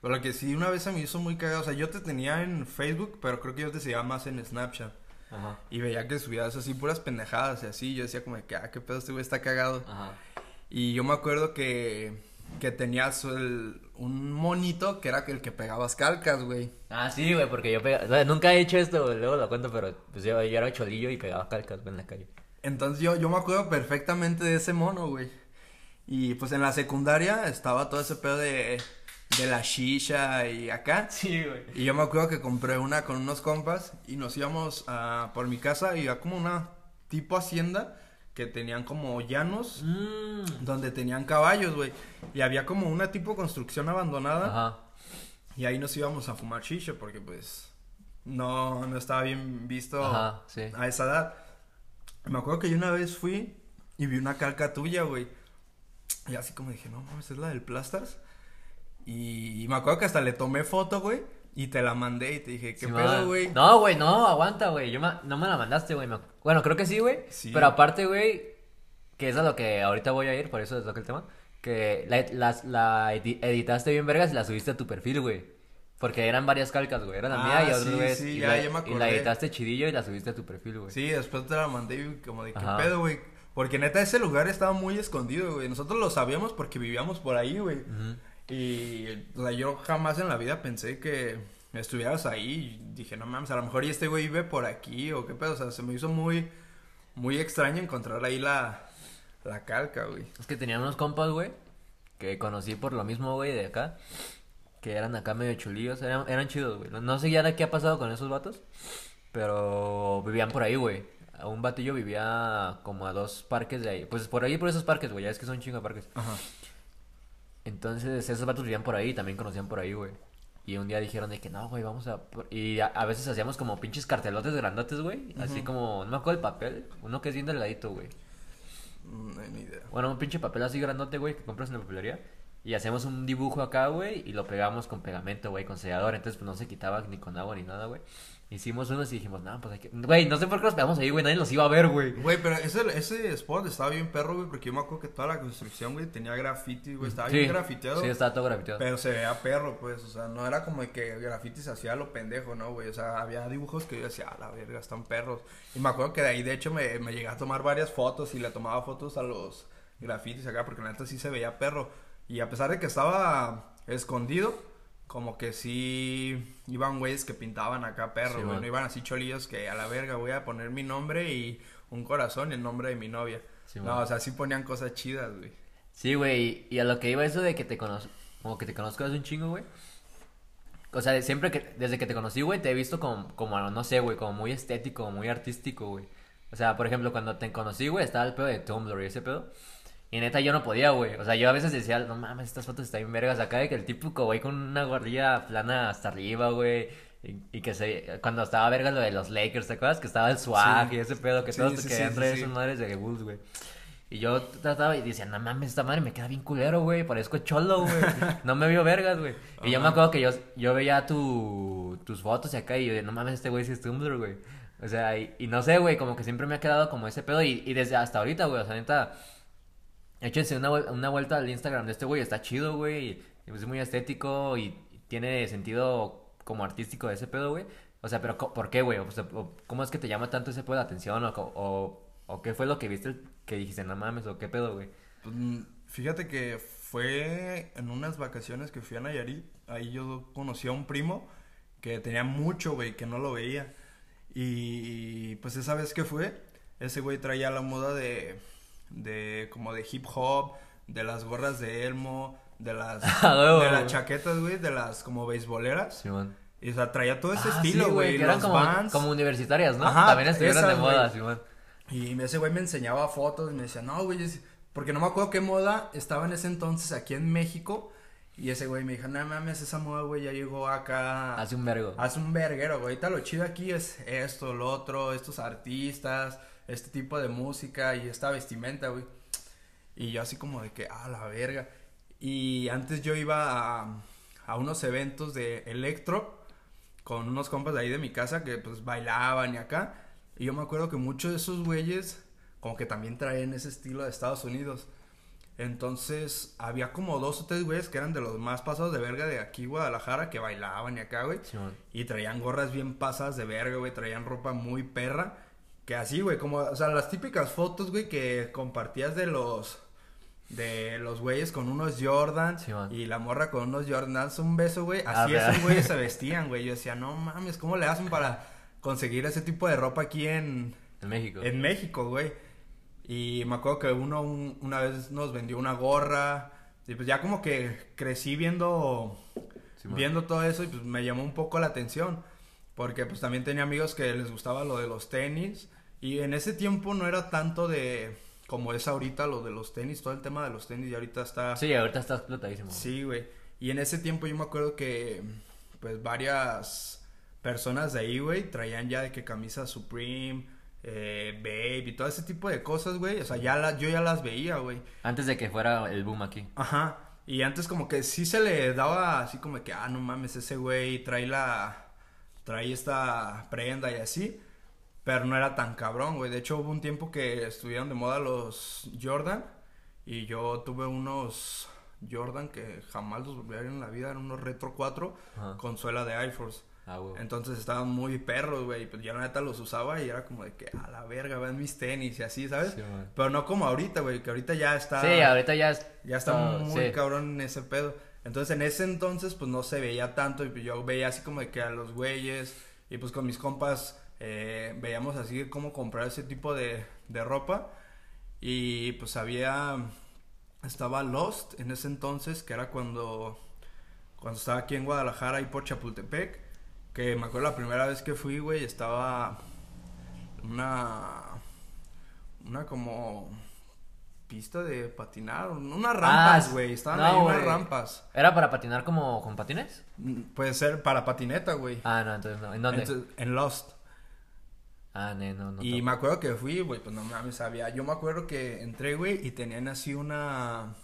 Pero lo que sí una vez se me hizo muy cagado, o sea, yo te tenía en Facebook, pero creo que yo te seguía más en Snapchat. Ajá. Y veía que subías así puras pendejadas y así, yo decía como que, ah, qué pedo, este güey está cagado. Ajá. Y yo me acuerdo que, que tenías el- un monito que era el que pegabas calcas, güey. Ah, sí, güey, porque yo pegaba... o sea, nunca he hecho esto, güey, luego lo cuento, pero pues yo, yo era cholillo y pegaba calcas, güey, en la calle. Entonces yo, yo me acuerdo perfectamente de ese mono, güey. Y pues en la secundaria estaba todo ese pedo de, de la shisha y acá. *laughs* Sí, güey. Y yo me acuerdo que compré una con unos compas y nos íbamos a, por mi casa y había como una tipo hacienda que tenían como llanos Mmm. donde tenían caballos, güey. Y había como una tipo construcción abandonada Ajá. y ahí nos íbamos a fumar shisha porque pues no, no estaba bien visto Ajá, sí. a esa edad. Me acuerdo que yo una vez fui y vi una calca tuya, güey. Y así como dije, no mames, es la del Plastars. Y, me acuerdo que hasta le tomé foto, güey. Y te la mandé y te dije, ¿qué Sí, pedo, güey? No, güey, no, aguanta, güey. Yo ma- no me la mandaste, güey. me- Bueno, creo que sí, güey. Sí. Pero aparte, güey, que es a lo que ahorita voy a ir, por eso les toca el tema. Que la, editaste bien vergas y la subiste a tu perfil, güey. Porque eran varias calcas, güey. Era la Ah, mía y otra sí, vez. sí, y, ya- la, ya me y la editaste chidillo y la subiste a tu perfil, güey. Sí, después te la mandé y como de, ¿qué Ajá. pedo, güey? Porque neta ese lugar estaba muy escondido, güey. Nosotros lo sabíamos porque vivíamos por ahí, güey. Ujú. Y, o sea, yo jamás en la vida pensé que estuvieras ahí. Y dije, no mames, a lo mejor y este güey vive por aquí o qué pedo. O sea, se me hizo muy, muy extraño encontrar ahí la, la calca, güey. Es que tenían unos compas, güey, que conocí por lo mismo, güey, de acá. Que eran acá medio chulillos, eran, eran chidos, güey. No, no sé ya de qué ha pasado con esos vatos, pero vivían por ahí, güey. A Un batillo vivía como a dos parques de ahí. Pues por ahí, por esos parques, güey. Ya es que son de parques. Ajá. Entonces, esos vatos vivían por ahí también conocían por ahí, güey. Y un día dijeron de que no, güey, vamos a... por-". Y a, a veces hacíamos como pinches cartelotes grandotes, güey. Así como, no me acuerdo el papel. Uno que es bien delgadito, güey. Mm, No hay ni idea. Bueno, un pinche papel así grandote, güey, que compras en la papelería. Y hacemos un dibujo acá, güey, y lo pegamos con pegamento, güey, con sellador. Entonces, pues no se quitaba ni con agua ni nada, güey. Hicimos unos y dijimos, no, pues hay que. Güey, no sé por qué los pegamos ahí, güey, nadie los iba a ver, güey. Güey, pero ese, ese spot estaba bien perro, güey, porque yo me acuerdo que toda la construcción, güey, tenía graffiti, güey, estaba Sí, bien grafiteado. Sí, estaba todo grafiteado. Pero se veía perro, pues, o sea, no era como que graffiti se hacía lo pendejo, ¿no, güey? O sea, había dibujos que yo decía, a la verga, están perros. Y me acuerdo que de ahí, de hecho, me, me llegué a tomar varias fotos y le tomaba fotos a los grafitis acá, porque la neta sí se veía perro. Y a pesar de que estaba escondido, como que sí iban güeyes que pintaban acá perro, Sí, güey. man. no iban así cholillos que a la verga voy a poner mi nombre y un corazón y el nombre de mi novia. Sí, no, man. o sea, sí ponían cosas chidas, güey. Sí, güey, y a lo que iba eso de que te conozco, como que te conozco hace un chingo, güey. O sea, de- siempre que, desde que te conocí, güey, te he visto como, como, no sé, güey, como muy estético, muy artístico, güey. O sea, por ejemplo, cuando te conocí, güey, estaba el pedo de Tumblr y ese pedo. Y neta, yo no podía, güey. O sea, yo a veces decía, no mames, estas fotos están bien vergas acá, de que el típico, güey, con una guardilla plana hasta arriba, güey. Y, y que se, cuando estaba verga lo de los Lakers, ¿te acuerdas? Que estaba el swag Sí. y ese pedo, que Sí, todos sí, te querían traer esas madres de Bulls, güey. Y yo trataba y decía, no mames, esta madre me queda bien culero, güey. Parezco cholo, güey. *laughs* No me vio vergas, güey. Y yo me acuerdo que yo, yo veía tu, tus fotos y acá y yo no mames, este güey sí es Tumblr, güey. O sea, y, y no sé, güey, como que siempre me ha quedado como ese pedo. Y, y desde hasta ahorita, güey, o sea, neta, échense una, una vuelta al Instagram de este güey. Está chido, güey. Y es muy estético y tiene sentido como artístico de ese pedo, güey. O sea, pero ¿por qué, güey? O ¿cómo es que te llama tanto ese pedo de atención? ¿O, o, o qué fue lo que viste que dijiste, no mames, o qué pedo, güey? Pues, mm, fíjate que fue en unas vacaciones que fui a Nayarit. Ahí yo conocí a un primo que tenía mucho, güey, que no lo veía. Y pues esa vez que fue, ese güey traía la moda de, de como de hip hop, de las gorras de Elmo, de las, *laughs* de las chaquetas, güey, de las como beisboleras. Y o sea, traía todo ese Ah, estilo, sí, güey. que eran como, como universitarias, ¿no? Ajá, También estuvieron de esas, moda, güey. Simón. Y ese güey me enseñaba fotos y me decía, no, güey, porque no me acuerdo qué moda estaba en ese entonces aquí en México. Y ese güey me dijo, no mames, esa moda, güey, ya llegó acá. Hace un vergo. Hace un verguero, güey. Ahorita lo chido aquí es esto, lo otro, estos artistas, este tipo de música y esta vestimenta, güey. Y yo así como de que, ah, la verga. Y antes yo iba a, a unos eventos de electro con unos compas de ahí de mi casa que pues bailaban y acá. Y yo me acuerdo que muchos de esos güeyes como que también traían ese estilo de Estados Unidos. Entonces había como dos o tres güeyes que eran de los más pasados de verga de aquí Guadalajara que bailaban y acá, güey. Simón. Y traían gorras bien pasadas de verga, güey. Traían ropa muy perra. Que así, güey, como, o sea, las típicas fotos, güey, que compartías de los, de los güeyes con unos Jordan Sí, y la morra con unos Jordans, un beso, güey. Ah, Así esos güeyes se *laughs* vestían, güey. Yo decía, no mames, ¿cómo le hacen para conseguir ese tipo de ropa aquí en, En México. en México, güey. Y me acuerdo que uno un- una vez nos vendió una gorra. Y pues ya como que crecí viendo, viendo todo eso y pues me llamó un poco la atención. Porque pues también tenía amigos que les gustaba lo de los tenis. Y en ese tiempo no era tanto de como es ahorita lo de los tenis, todo el tema de los tenis y ahorita está... Sí, ahorita está explotadísimo. Sí, güey. Y en ese tiempo yo me acuerdo que, pues, varias personas de ahí, güey, traían ya de que camisas Supreme, eh, Babe y todo ese tipo de cosas, güey. O sea, ya la, yo ya las veía, güey. Antes de que fuera el boom aquí. Ajá. Y antes como que sí se le daba así como que, ah, no mames, ese güey trae la, trae esta prenda y así. Pero no era tan cabrón, güey. De hecho, hubo un tiempo que estuvieron de moda los Jordan. Y yo tuve unos Jordan que jamás los volví a ver en la vida. Eran unos Retro 4 Ajá. con suela de Air Force. Ah, güey. Entonces estaban muy perros, güey. Pues yo la neta los usaba y era como de que, a la verga, vean mis tenis y así, ¿sabes? Sí. Pero no como ahorita, güey. Que ahorita ya está... Sí, ahorita ya es... Ya está muy sí. cabrón en ese pedo. Entonces en ese entonces pues no se veía tanto y pues, yo veía así como de que a los güeyes y pues con mis compas eh, veíamos así cómo comprar ese tipo de, de ropa y pues había, estaba Lost en ese entonces que era cuando, cuando estaba aquí en Guadalajara y por Chapultepec que me acuerdo la primera vez que fui güey estaba una, una como pista de patinar, unas rampas, Ah, güey, estaban no, ahí unas rampas. ¿Era para patinar como con patines? Mm, Puede ser para patineta, güey. Ah, no, entonces no. ¿En dónde? Entonces, en Lost. Ah, no, no, no. y me acuerdo que fui, güey, pues no mames, había. Yo me acuerdo que entré, güey, y tenían así una.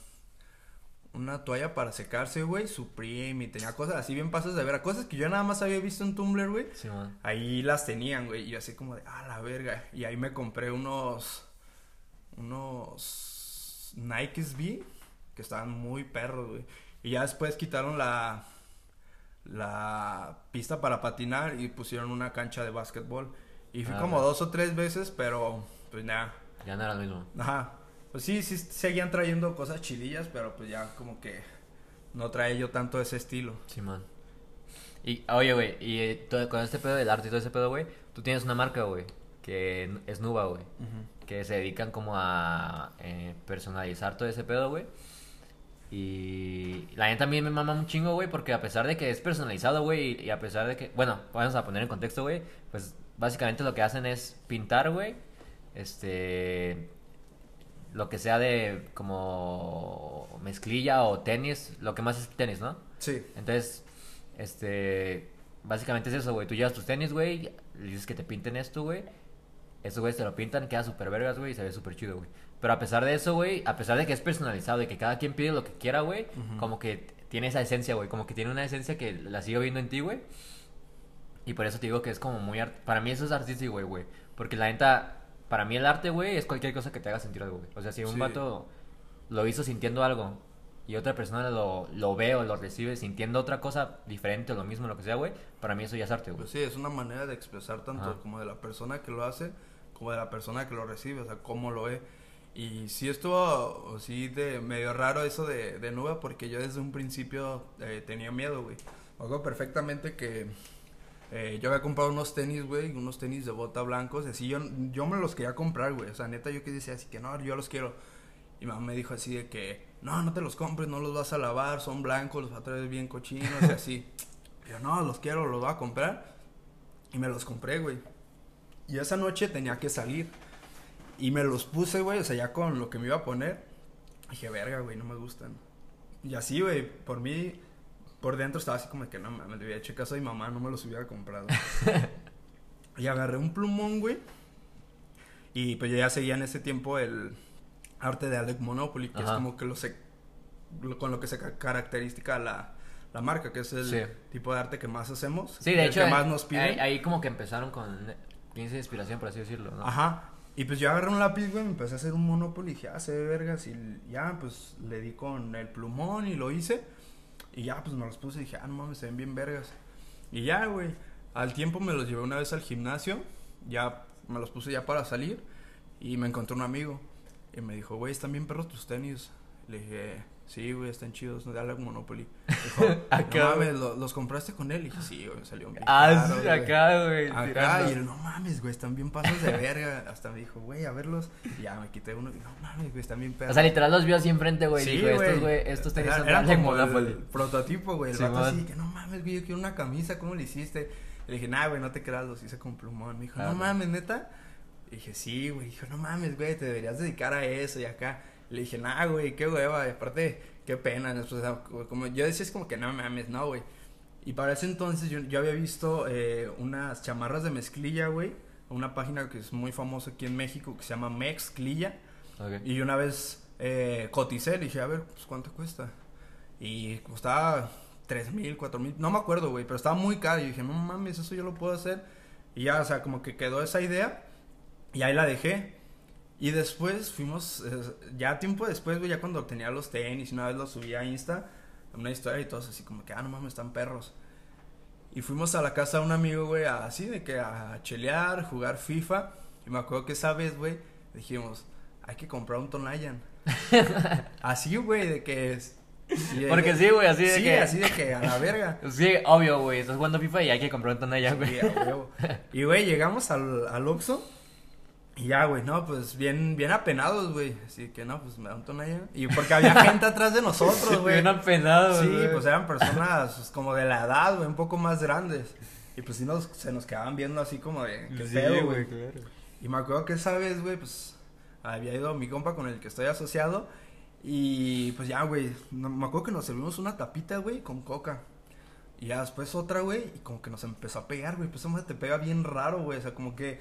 Una toalla para secarse, güey, Supreme, y tenía cosas así bien pasas de ver, cosas que yo nada más había visto en Tumblr, güey. Sí, man. Ahí las tenían, güey, y yo así como de, ah, la verga. Y ahí me compré unos. Unos. Nike SB, que estaban muy perros, güey. Y ya después quitaron la. La pista para patinar y pusieron una cancha de básquetbol. Y fui Ah, como dos o tres veces, pero pues nada. Ya no era lo mismo. Ajá. Pues sí, sí seguían trayendo cosas chilillas, pero pues ya como que no trae yo tanto ese estilo. Sí, man. Y, oye, güey, y eh, todo- con este pedo del arte y todo ese pedo, güey, tú tienes una marca, güey, que es Nuba, güey, que se dedican como a eh, personalizar todo ese pedo, güey. Y la neta también me mama un chingo, güey, porque a pesar de que es personalizado, güey, y, y a pesar de que, bueno, vamos a poner en contexto, güey, pues básicamente lo que hacen es pintar, güey, este, lo que sea de como mezclilla o tenis, lo que más es tenis, ¿no? Sí. Entonces, este, básicamente es eso, güey. Tú llevas tus tenis, güey, le dices que te pinten esto, güey. Estos güeyes te lo pintan, queda súper vergas, güey, y se ve súper chido, güey. Pero a pesar de eso, güey, a pesar de que es personalizado y que cada quien pide lo que quiera, güey, como que tiene esa esencia, güey. Como que tiene una esencia que la sigo viendo en ti, güey. Y por eso te digo que es como muy... art- Para mí eso es artístico, güey, güey. Porque la neta, para mí el arte, güey, es cualquier cosa que te haga sentir algo, güey. O sea, si un Sí. vato lo hizo sintiendo algo y otra persona lo, lo ve o lo recibe sintiendo otra cosa diferente o lo mismo, lo que sea, güey, para mí eso ya es arte, güey. Pues sí, es una manera de expresar tanto Ajá. como de la persona que lo hace, como de la persona que lo recibe, o sea, cómo lo ve. Y sí estuvo, sí, de medio raro eso de, de Nuba, porque yo desde un principio eh, tenía miedo, güey. Me acuerdo perfectamente que eh, yo había comprado unos tenis, güey, unos tenis de bota blancos, así yo, yo me los quería comprar, güey. O sea, neta, yo que decía así que no, yo los quiero. Y mamá me dijo así de que, no, no te los compres, no los vas a lavar, son blancos, los vas a traer bien cochinos y así. *laughs* Yo, no, los quiero, los voy a comprar. Y me los compré, güey. Y esa noche tenía que salir. Y me los puse, güey, o sea, ya con lo que me iba a poner. Dije, verga, güey, no me gustan. Y así, güey, por mí, por dentro estaba así como que no mames, le había hecho caso a mi mamá, no me los hubiera comprado. *laughs* y agarré un plumón, güey. Y pues yo ya seguía en ese tiempo el arte de Alec Monopoly, que es como que lo se, lo- con lo que se ca- caracteriza la, la marca, que es el Sí. tipo de arte que más hacemos. Sí, de el hecho, que eh, más nos piden. ahí, ahí como que empezaron con 15 de inspiración, por así decirlo, ¿no? Ajá. Y pues yo agarré un lápiz, güey, me empecé a hacer un Monopoly y dije, ah, se ve vergas. Y ya, pues le di con el plumón y lo hice. Y ya, pues me los puse y dije, ah, no mames, se ven bien vergas. Y ya, güey, al tiempo me los llevé una vez al gimnasio. Ya me los puse ya para salir. Y me encontré un amigo. Y me dijo, güey, están bien perros tus tenis. Le dije, sí, güey, están chidos, dale al Monopoly. *laughs* Dijo, Acá, no güey. mames, ¿lo- ¿los compraste con él? Y dije, sí, güey, salió bien. Ah, caro, sí, güey". acá, güey. Acá, tirando. y él, no mames, güey, están bien pasos de verga. Hasta me dijo, güey, a verlos. Y ya me quité uno y no mames, güey, están bien perros. O sea, literal los vio así enfrente, güey. Sí, dijo, estos, güey. güey, estos tenis son Alec como el Monopoly. prototipo, güey. El vato Simón. así, que no mames, güey, yo quiero una camisa, ¿cómo le hiciste? Le dije, nah, güey, no te creas, los hice con plumón. Me dijo, Ah, no güey. mames, neta. Y dije, sí, güey. Dijo, no mames, güey, te deberías dedicar a eso y acá. Le dije, nah, güey, qué hueva. Y aparte, qué pena. Después, como yo decía, es como que no mames, no, güey. Y para ese entonces yo, yo había visto eh, unas chamarras de mezclilla, güey. Una página que es muy famosa aquí en México que se llama Mezclilla. Ok. Y una vez eh, coticé, le dije, a ver, pues cuánto cuesta. Y costaba tres mil, cuatro mil, no me acuerdo, güey, pero estaba muy caro. Y dije, no mames, eso yo lo puedo hacer. Y ya, o sea, como que quedó esa idea. Y ahí la dejé. Y después fuimos, eh, ya tiempo después, güey, ya cuando tenía los tenis, una vez los subí a Insta, una historia y todos así como que, ah, no mames, están perros. Y fuimos a la casa de un amigo, güey, así de que a chelear, jugar FIFA. Y me acuerdo que esa vez, güey, dijimos, hay que comprar un Tonayan. *laughs* así, güey, de que es. de- Porque sí, güey, así de sí, que- así de que a la verga. *laughs* Sí, obvio, güey. Estás jugando FIFA y hay que comprar un tonalla, güey. Sí. Y, güey, llegamos al, al Oxxo. Y ya, güey, no, pues bien, bien apenados, güey. Así que no, pues me da un Tonayan. Y porque había *laughs* gente atrás de nosotros, güey. Bien apenado, Sí, güey. pues eran personas pues, como de la edad, güey, un poco más grandes. Y pues sí nos, se nos quedaban viendo así como de, qué Sí, pedo, güey. claro. Y me acuerdo que esa vez, güey, pues había ido mi compa con el que estoy asociado. Y pues ya, güey, no- me acuerdo que nos servimos una tapita, güey, con coca. Y ya después otra, güey, y como que nos empezó a pegar, güey. Pues esa madre te pega bien raro, güey. O sea, como que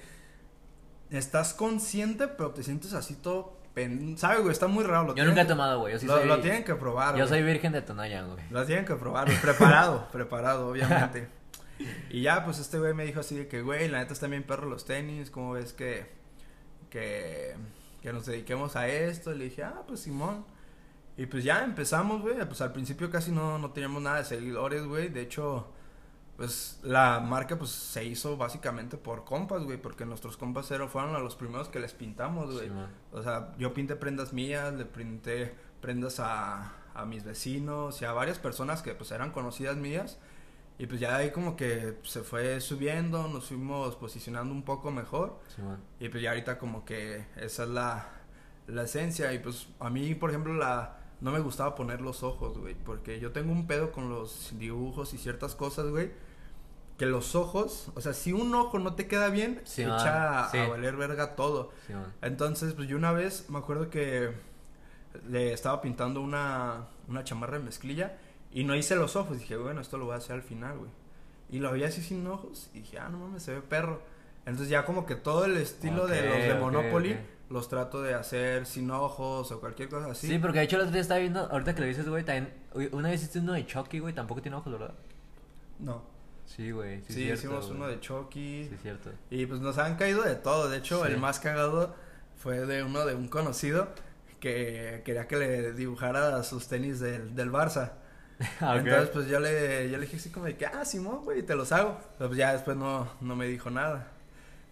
estás consciente, pero te sientes así todo. pen- ¿Sabes, güey? Está muy raro. Lo Yo nunca he tomado, güey. Yo sí lo, soy... lo tienen que probar, Yo güey. soy virgen de tonalla, güey. Lo tienen que probar, güey. preparado, *laughs* preparado, obviamente. *laughs* Y ya, pues este güey me dijo así de que, güey, la neta están bien perros los tenis, ¿cómo ves que, que, que nos dediquemos a esto? Y le dije, ah, pues Simón. Y pues ya empezamos, güey, pues al principio casi no, no teníamos nada de seguidores, güey, de hecho, pues la marca pues se hizo básicamente por compas, güey, porque nuestros compas fueron a los primeros que les pintamos, güey. Sí. O sea, yo pinté prendas mías, le pinté prendas a, a mis vecinos y a varias personas que pues eran conocidas mías. Y pues ya ahí como que se fue subiendo, nos fuimos posicionando un poco mejor. Sí. Y pues ya ahorita como que esa es la, la esencia. Y pues a mí, por ejemplo, la no me gustaba poner los ojos, güey. Porque yo tengo un pedo con los dibujos y ciertas cosas, güey. Que los ojos, o sea, si un ojo no te queda bien, Sí, echa a- sí. a valer verga todo. Sí. Entonces, pues yo una vez me acuerdo que le estaba pintando una, una chamarra de mezclilla y no hice los ojos. Dije, bueno, esto lo voy a hacer al final, güey. Y lo vi así sin ojos y dije, ah, no mames, se ve perro. Entonces ya como que todo el estilo de los de Monopoly los trato de hacer sin ojos o cualquier cosa así. Sí. porque de hecho el otro día estaba viendo, ahorita que lo dices, güey, también, una vez hiciste uno de Chucky, güey, tampoco tiene ojos, ¿verdad? No. Sí, güey, sí, Sí, cierto, hicimos uno de Chucky. Sí, cierto. Y pues nos han caído de todo. De hecho, Sí. el más cagado fue de uno de un conocido que quería que le dibujara sus tenis del, del Barça. *laughs* Ah, ok. Entonces, pues yo le, yo le dije así como de que, ah, Simón, güey, te los hago. Pero pues ya después no, no me dijo nada.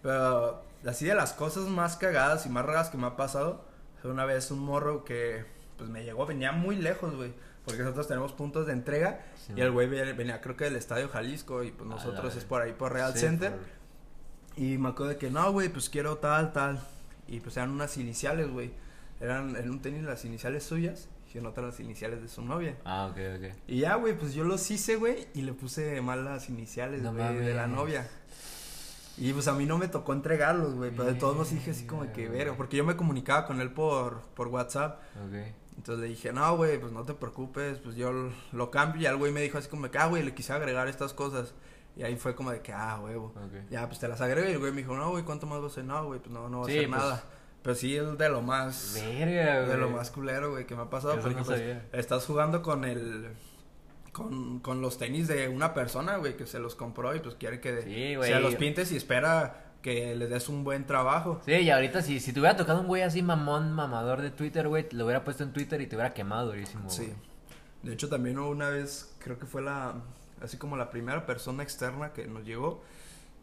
Pero así de las cosas más cagadas y más raras que me ha pasado, fue una vez un morro que, pues me llegó, venía muy lejos, güey. Porque nosotros tenemos puntos de entrega Sí, y el güey venía, creo que del Estadio Jalisco y pues nosotros es por ahí por Real Sí, Center. por- Y me acuerdo de que no, güey, pues quiero tal, tal. Y pues eran unas iniciales, güey. eran en un tenis las iniciales suyas y en otra las iniciales de su novia. Ah, ok, ok. Y ya, güey, pues yo los hice, güey, y le puse mal las iniciales, No güey, de la novia. Y pues a mí no me tocó entregarlos, güey, pero de todos modos dije así como que ver, porque yo me comunicaba con él por, por WhatsApp. Ok. Entonces le dije, no, güey, pues no te preocupes, pues yo lo, lo cambio. Y al güey me dijo así como que, ah, güey, le quise agregar estas cosas. Y ahí fue como de que, ah, huevo. Ya, pues te las agrego. Y el güey me dijo, no, güey, ¿cuánto más va a ser? No, güey, pues no, no va a Sí, ser pues- nada. Pero sí es de lo más, Verga, güey. de lo más culero, güey, que me ha pasado. Porque no pues estás jugando con el, con, con los tenis de una persona, güey, que se los compró y pues quiere que Sí, se los pintes y espera que le des un buen trabajo. Sí, y ahorita si, si te hubiera tocado un güey así mamón, mamador de Twitter, güey, lo hubiera puesto en Twitter y te hubiera quemado durísimo. Sí. güey. De hecho, también una vez, creo que fue la, así como la primera persona externa que nos llegó,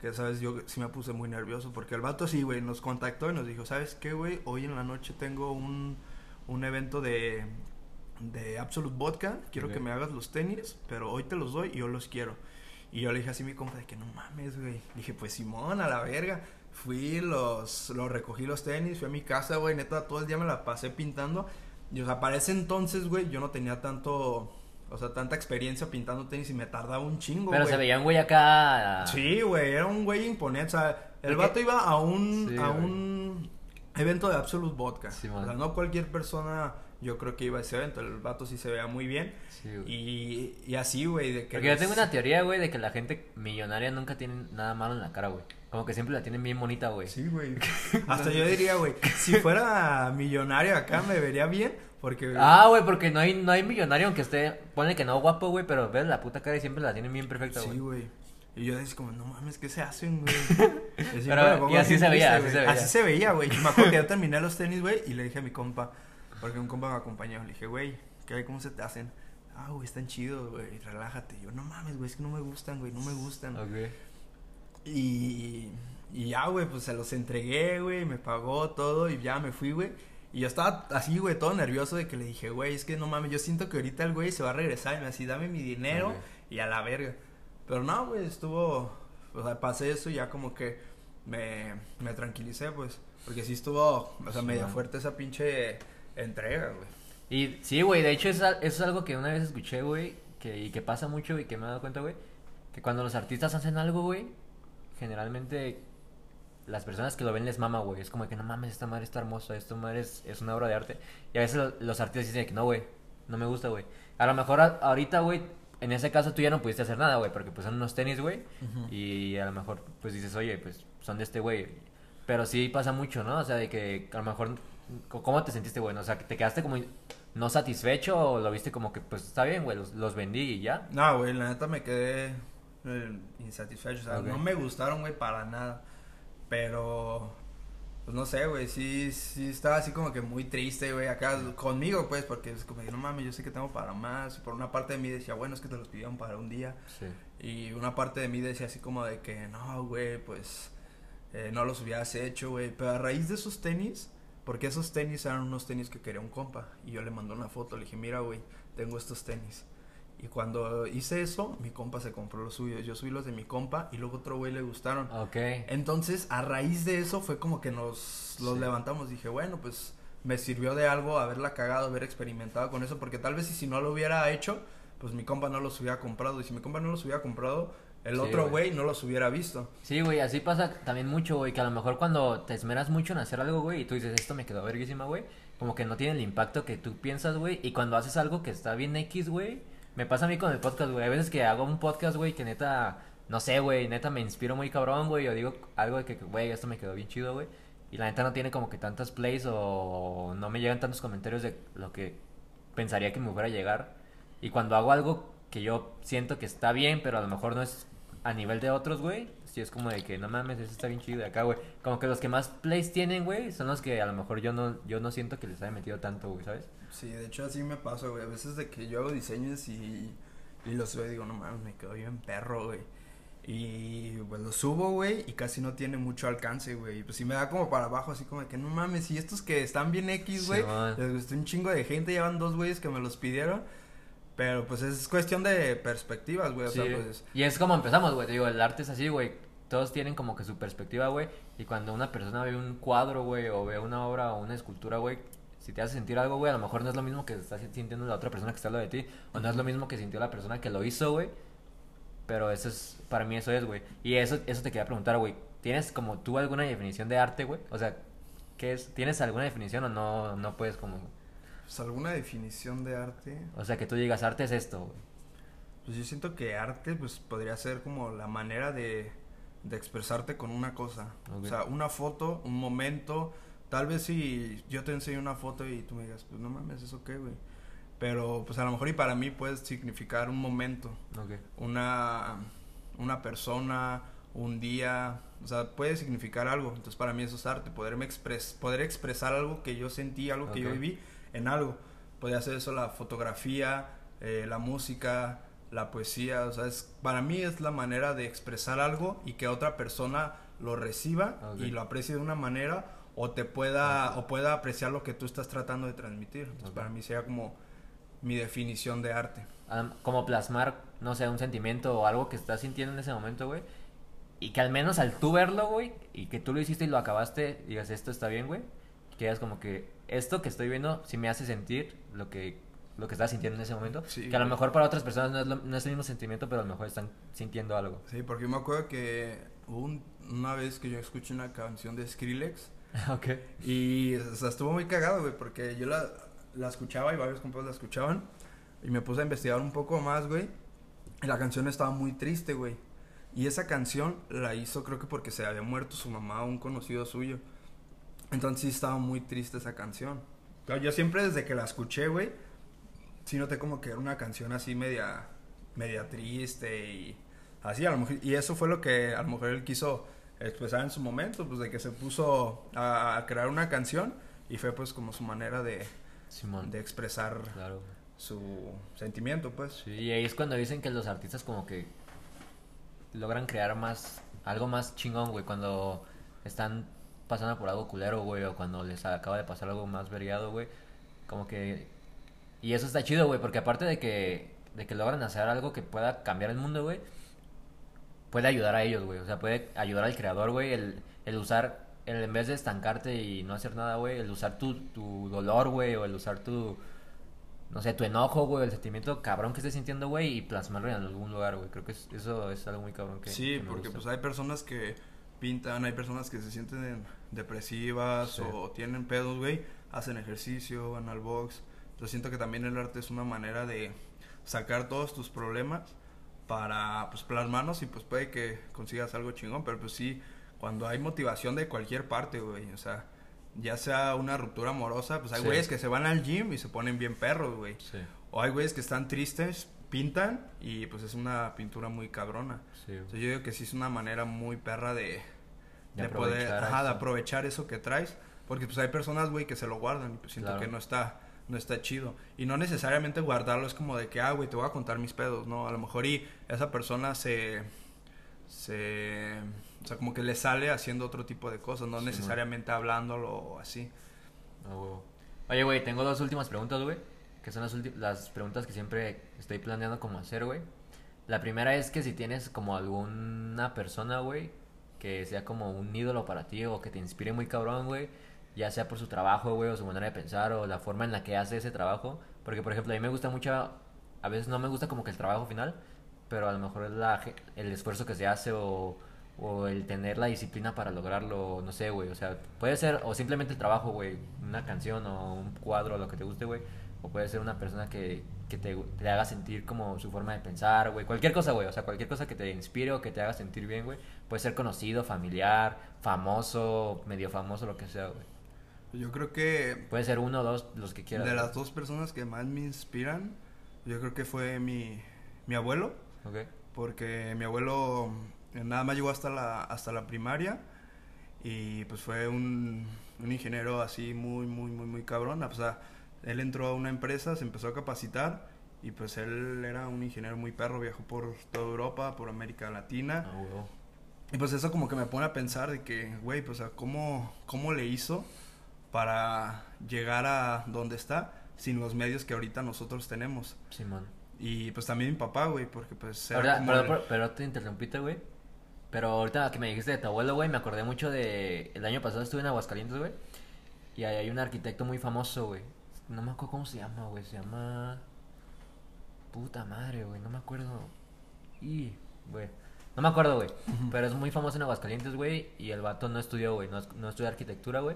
que, ¿sabes? Yo sí me puse muy nervioso porque el vato sí, güey, nos contactó y nos dijo, ¿sabes qué, güey? Hoy en la noche tengo un, un evento de, de Absolute Vodka, quiero que me hagas los tenis, pero hoy te los doy y yo los quiero. Y yo le dije así a mi compa de que no mames, güey. Le dije, pues Simón, a la verga. Fui, los, los recogí los tenis, fui a mi casa, güey, neta, todo el día me la pasé pintando. Y o sea, para ese entonces, güey, yo no tenía tanto, o sea, tanta experiencia pintando tenis y me tardaba un chingo, Pero güey. se veía un güey acá. Sí, güey, era un güey imponente, o sea, el vato iba a un, Sí, a güey. un evento de Absolute Vodka. Sí, o sea, no cualquier persona, yo creo que iba a ese evento, el vato sí se veía muy bien. Sí, güey. Y, y así, güey, de que... Porque yo tengo una teoría, güey, de que la gente millonaria nunca tiene nada malo en la cara, güey. Como que siempre la tienen bien bonita, güey. Sí, güey. *laughs* Hasta yo diría, güey, si fuera millonario acá me vería bien, porque... Ah, güey, porque no hay, no hay millonario aunque esté, pone que no guapo, güey, pero ves la puta cara y siempre la tienen bien perfecta, güey. Sí, güey. Y yo decía como, no mames, ¿qué se hacen, güey? *laughs* Pero, y así se veía, triste, así se güey. veía. Así se veía, güey. Y me acuerdo que yo terminé los tenis, güey, y le dije a mi compa, porque un compa me acompañó, le dije, güey, ¿qué hay? ¿Cómo se te hacen? Ah, güey, están chidos, güey, relájate. Yo, no mames, güey, es que no me gustan, güey, no me gustan. Ok. Y, y ya, güey, pues se los entregué, güey, me pagó todo y ya me fui, güey. Y yo estaba así, güey, todo nervioso de que le dije, güey, es que no mames, yo siento que ahorita el güey se va a regresar y me así, dame mi dinero Ok. y a la verga. Pero no, güey, estuvo, o sea, pasé eso y ya como que me, me tranquilicé, pues, porque sí estuvo, o sea, Sí, medio man. fuerte esa pinche entrega, güey. Y sí, güey, de hecho eso es algo que una vez escuché, güey, que, y que pasa mucho y que me he dado cuenta, güey, que cuando los artistas hacen algo, güey, generalmente las personas que lo ven les mama, güey. Es como que no mames, esta madre está hermosa, esta madre es, es una obra de arte. Y a veces lo- los artistas dicen que no, güey, no me gusta, güey. A lo mejor a- ahorita, güey, en ese caso tú ya no pudiste hacer nada, güey, porque pues son unos tenis, güey. Y a lo mejor pues dices, oye, pues son de este güey. Pero sí pasa mucho, ¿no? O sea, de que a lo mejor, ¿cómo te sentiste, güey? O sea, te quedaste como no satisfecho o lo viste como que pues está bien, güey, los, los vendí y ya. No, güey, la neta me quedé eh, insatisfecho. O sea, Ok. no me gustaron, güey, para nada. Pero, pues no sé, güey, sí, sí estaba así como que muy triste, güey, acá conmigo, pues, porque es como que no mames, yo sé que tengo para más. Por una parte de mí decía, bueno, es que te los pidieron para un día. Sí. Y una parte de mí decía así como de que, no, güey, pues, eh, no los hubieras hecho, güey. Pero a raíz de esos tenis, porque esos tenis eran unos tenis que quería un compa. Y yo le mandé una foto, le dije, mira, güey, tengo estos tenis. Y cuando hice eso, mi compa se compró los suyos. Yo subí los de mi compa y luego otro güey le gustaron. Ok. Entonces, a raíz de eso fue como que nos los Sí. levantamos. Dije, bueno, pues me sirvió de algo haberla cagado, haber experimentado con eso. Porque tal vez si, si no lo hubiera hecho, pues mi compa no los hubiera comprado. Y si mi compa no los hubiera comprado, el Sí, otro güey. güey no los hubiera visto. Sí, güey, así pasa también mucho, güey, que a lo mejor cuando te esmeras mucho en hacer algo, güey, y tú dices, esto me quedó verguísima, güey, como que no tiene el impacto que tú piensas, güey, y cuando haces algo que está bien X, güey, me pasa a mí con el podcast, güey, hay veces que hago un podcast, güey, que neta, no sé, güey, neta me inspiro muy cabrón, güey, o digo algo de que, güey, esto me quedó bien chido, güey, y la neta no tiene como que tantas plays o no me llegan tantos comentarios de lo que pensaría que me fuera a llegar, y cuando hago algo que yo siento que está bien, pero a lo mejor no es a nivel de otros, güey, sí es como de que no mames, eso está bien chido de acá, güey. Como que los que más plays tienen, güey, son los que a lo mejor yo no yo no siento que les haya metido tanto, güey, ¿sabes? Sí, de hecho así me pasa, güey. A veces de que yo hago diseños y, y los veo y digo, no mames, me quedó bien perro, güey. Y pues lo subo, güey, y casi no tiene mucho alcance, güey. Y pues si me da como para abajo, así como de que no mames, y estos que están bien X, güey, les gustó un chingo de gente, llevan dos güeyes que me los pidieron. Pero pues es cuestión de perspectivas, güey. O Sí. sea, pues. Y es como empezamos, güey, te digo, el arte es así, güey. Todos tienen como que su perspectiva, güey, y cuando una persona ve un cuadro, güey, o ve una obra o una escultura, güey, si te hace sentir algo, güey, a lo mejor no es lo mismo que está sintiendo la otra persona que está al lado de ti, o no es lo mismo que sintió la persona que lo hizo, güey. Pero eso es, para mí eso es, güey. Y eso, eso te quería preguntar, güey. ¿Tienes como tú alguna definición de arte, güey? O sea, ¿qué es? ¿Tienes alguna definición o no, no puedes como... Pues alguna definición de arte. O sea, que tú digas, arte es esto, güey. Pues yo siento que arte pues podría ser como la manera de, de expresarte con una cosa. Ok. O sea, una foto, un momento. Tal vez si yo te enseño una foto y tú me digas, pues no mames, ¿eso qué, güey? Pero pues a lo mejor y para mí puede significar un momento, Ok. una, una persona, un día, o sea, puede significar algo. Entonces para mí eso es arte, poderme expres poder expresar algo que yo sentí, algo que yo viví en algo. Podría ser eso la fotografía, eh, la música, la poesía, o sea, es, para mí es la manera de expresar algo y que otra persona lo reciba y lo aprecie de una manera o te pueda o pueda apreciar lo que tú estás tratando de transmitir. Entonces para mí sería como mi definición de arte. Am- como plasmar, no sé, un sentimiento o algo que estás sintiendo en ese momento, güey. Y que al menos al tú verlo, güey, y que tú lo hiciste y lo acabaste, digas, esto está bien, güey. Que digas como que esto que estoy viendo sí me hace sentir lo que, lo que estás sintiendo en ese momento. Sí, que a lo mejor para otras personas no es, lo- no es el mismo sentimiento, pero a lo mejor están sintiendo algo. Sí, porque yo me acuerdo que hubo un- una vez que yo escuché una canción de Skrillex *laughs* ok. y o sea, estuvo muy cagado, güey, porque yo la, la escuchaba y varios compas la escuchaban y me puse a investigar un poco más, güey. Y la canción estaba muy triste, güey. Y esa canción la hizo creo que porque se había muerto su mamá, un conocido suyo. Entonces sí estaba muy triste esa canción. Pero yo siempre desde que la escuché, güey, sí noté como que era una canción así media, media triste y así a lo mejor. Y eso fue lo que a lo mejor él quiso expresar en su momento, pues de que se puso a, a crear una canción y fue pues como su manera de, Simón. de expresar Claro, su sentimiento, pues. Sí, y ahí es cuando dicen que los artistas como que logran crear más, algo más chingón, güey, cuando están pasando por algo culero, güey, o cuando les acaba de pasar algo más veriado, güey, como que... Y eso está chido, güey, porque aparte de que, de que logran hacer algo que pueda cambiar el mundo, güey, puede ayudar a ellos, güey, o sea, puede ayudar al creador, güey, el, el usar, el, en vez de estancarte y no hacer nada, güey, el usar tu, tu dolor, güey, o el usar tu no sé, tu enojo, güey, el sentimiento cabrón que estés sintiendo, güey, y plasmarlo en algún lugar, güey. Creo que es- eso es algo muy cabrón que sí, que me porque gusta. pues hay personas que pintan, hay personas que se sienten depresivas Sí. o tienen pedos, güey, hacen ejercicio, van al box. Yo siento que también el arte es una manera de sacar todos tus problemas para pues plasmarnos y pues puede que consigas algo chingón, pero pues sí, cuando hay motivación de cualquier parte, güey, o sea, ya sea una ruptura amorosa, pues hay Sí. güeyes que se van al gym y se ponen bien perros, güey. Sí, O hay güeyes que están tristes, pintan y pues es una pintura muy cabrona. sí. Entonces yo digo que sí es una manera muy perra de, De de poder, aprovechar ajá, de eso. aprovechar eso que traes. Porque pues hay personas, güey, que se lo guardan y pues siento Claro. que no está, no está chido. Y no necesariamente guardarlo es como de que, ah, güey, te voy a contar mis pedos, ¿no? A lo mejor y esa persona se, se, o sea, como que le sale haciendo otro tipo de cosas, no Sí, necesariamente hablándolo o así. Huevo. Oye, güey, tengo dos últimas preguntas, güey. Que son las, las preguntas que siempre estoy planeando como hacer, güey. La primera es que si tienes como alguna persona, güey, que sea como un ídolo para ti o que te inspire muy cabrón, güey. Ya sea por su trabajo, güey, o su manera de pensar o la forma en la que hace ese trabajo. Porque, por ejemplo, a mí me gusta mucho, a veces no me gusta como que el trabajo final, pero a lo mejor la, el esfuerzo que se hace o, o el tener la disciplina para lograrlo, no sé, güey. O sea, puede ser, o simplemente el trabajo, güey, una canción o un cuadro, lo que te guste, güey. O puede ser una persona que, que te, te haga sentir como su forma de pensar, güey. Cualquier cosa, güey. O sea, cualquier cosa que te inspire o que te haga sentir bien, güey. Puede ser conocido, familiar, famoso, medio famoso, lo que sea, güey. Yo creo que Puede ser uno o dos, los que quieras. de güey. las dos personas que más me inspiran, yo creo que fue mi, mi abuelo. Ok. porque mi abuelo eh, nada más llegó hasta la, hasta la primaria y pues fue un, un ingeniero así muy, muy, muy, muy cabrón. O sea, él entró a una empresa, se empezó a capacitar y pues él era un ingeniero muy perro, viajó por toda Europa, por América Latina. Ah. Y pues eso como que me pone a pensar de que, güey, pues, ¿cómo, ¿cómo le hizo para llegar a donde está sin los medios que ahorita nosotros tenemos? Simón. Y pues también mi papá, güey, porque pues... era Ahora, pero, el- pero, pero te interrumpiste, güey. Pero ahorita que me dijiste de tu abuelo, güey, me acordé mucho de... El año pasado estuve en Aguascalientes, güey. Y ahí hay un arquitecto muy famoso, güey. No me acuerdo cómo se llama, güey. Se llama. Puta madre, güey. No me acuerdo. Y, güey. No me acuerdo, güey. Pero es muy famoso en Aguascalientes, güey. Y el vato no estudió, güey. No, no estudió arquitectura, güey.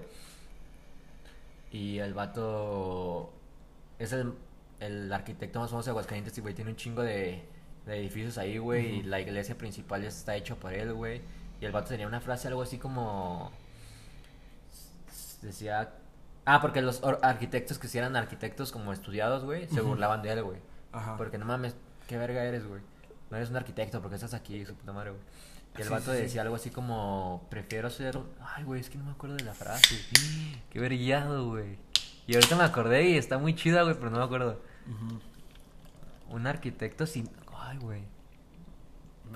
Y el vato. Es el, el arquitecto más famoso de Aguascalientes, y, güey. Tiene un chingo de, de edificios ahí, güey. Y la iglesia principal ya está hecho por él, güey. Y el vato tenía una frase algo así como. Decía. Ah, porque los arquitectos que si eran arquitectos como estudiados, güey, se burlaban de él, güey. Ajá. Porque no mames, qué verga eres, güey. No eres un arquitecto porque estás aquí, su puta madre, güey. Y el Sí, vato sí, sí. decía algo así como, prefiero ser... Ay, güey, es que no me acuerdo de la frase. *gasps* Qué verguillado, güey. Y ahorita me acordé y está muy chida, güey, pero no me acuerdo. Ujú. Un arquitecto sin... Ay, güey.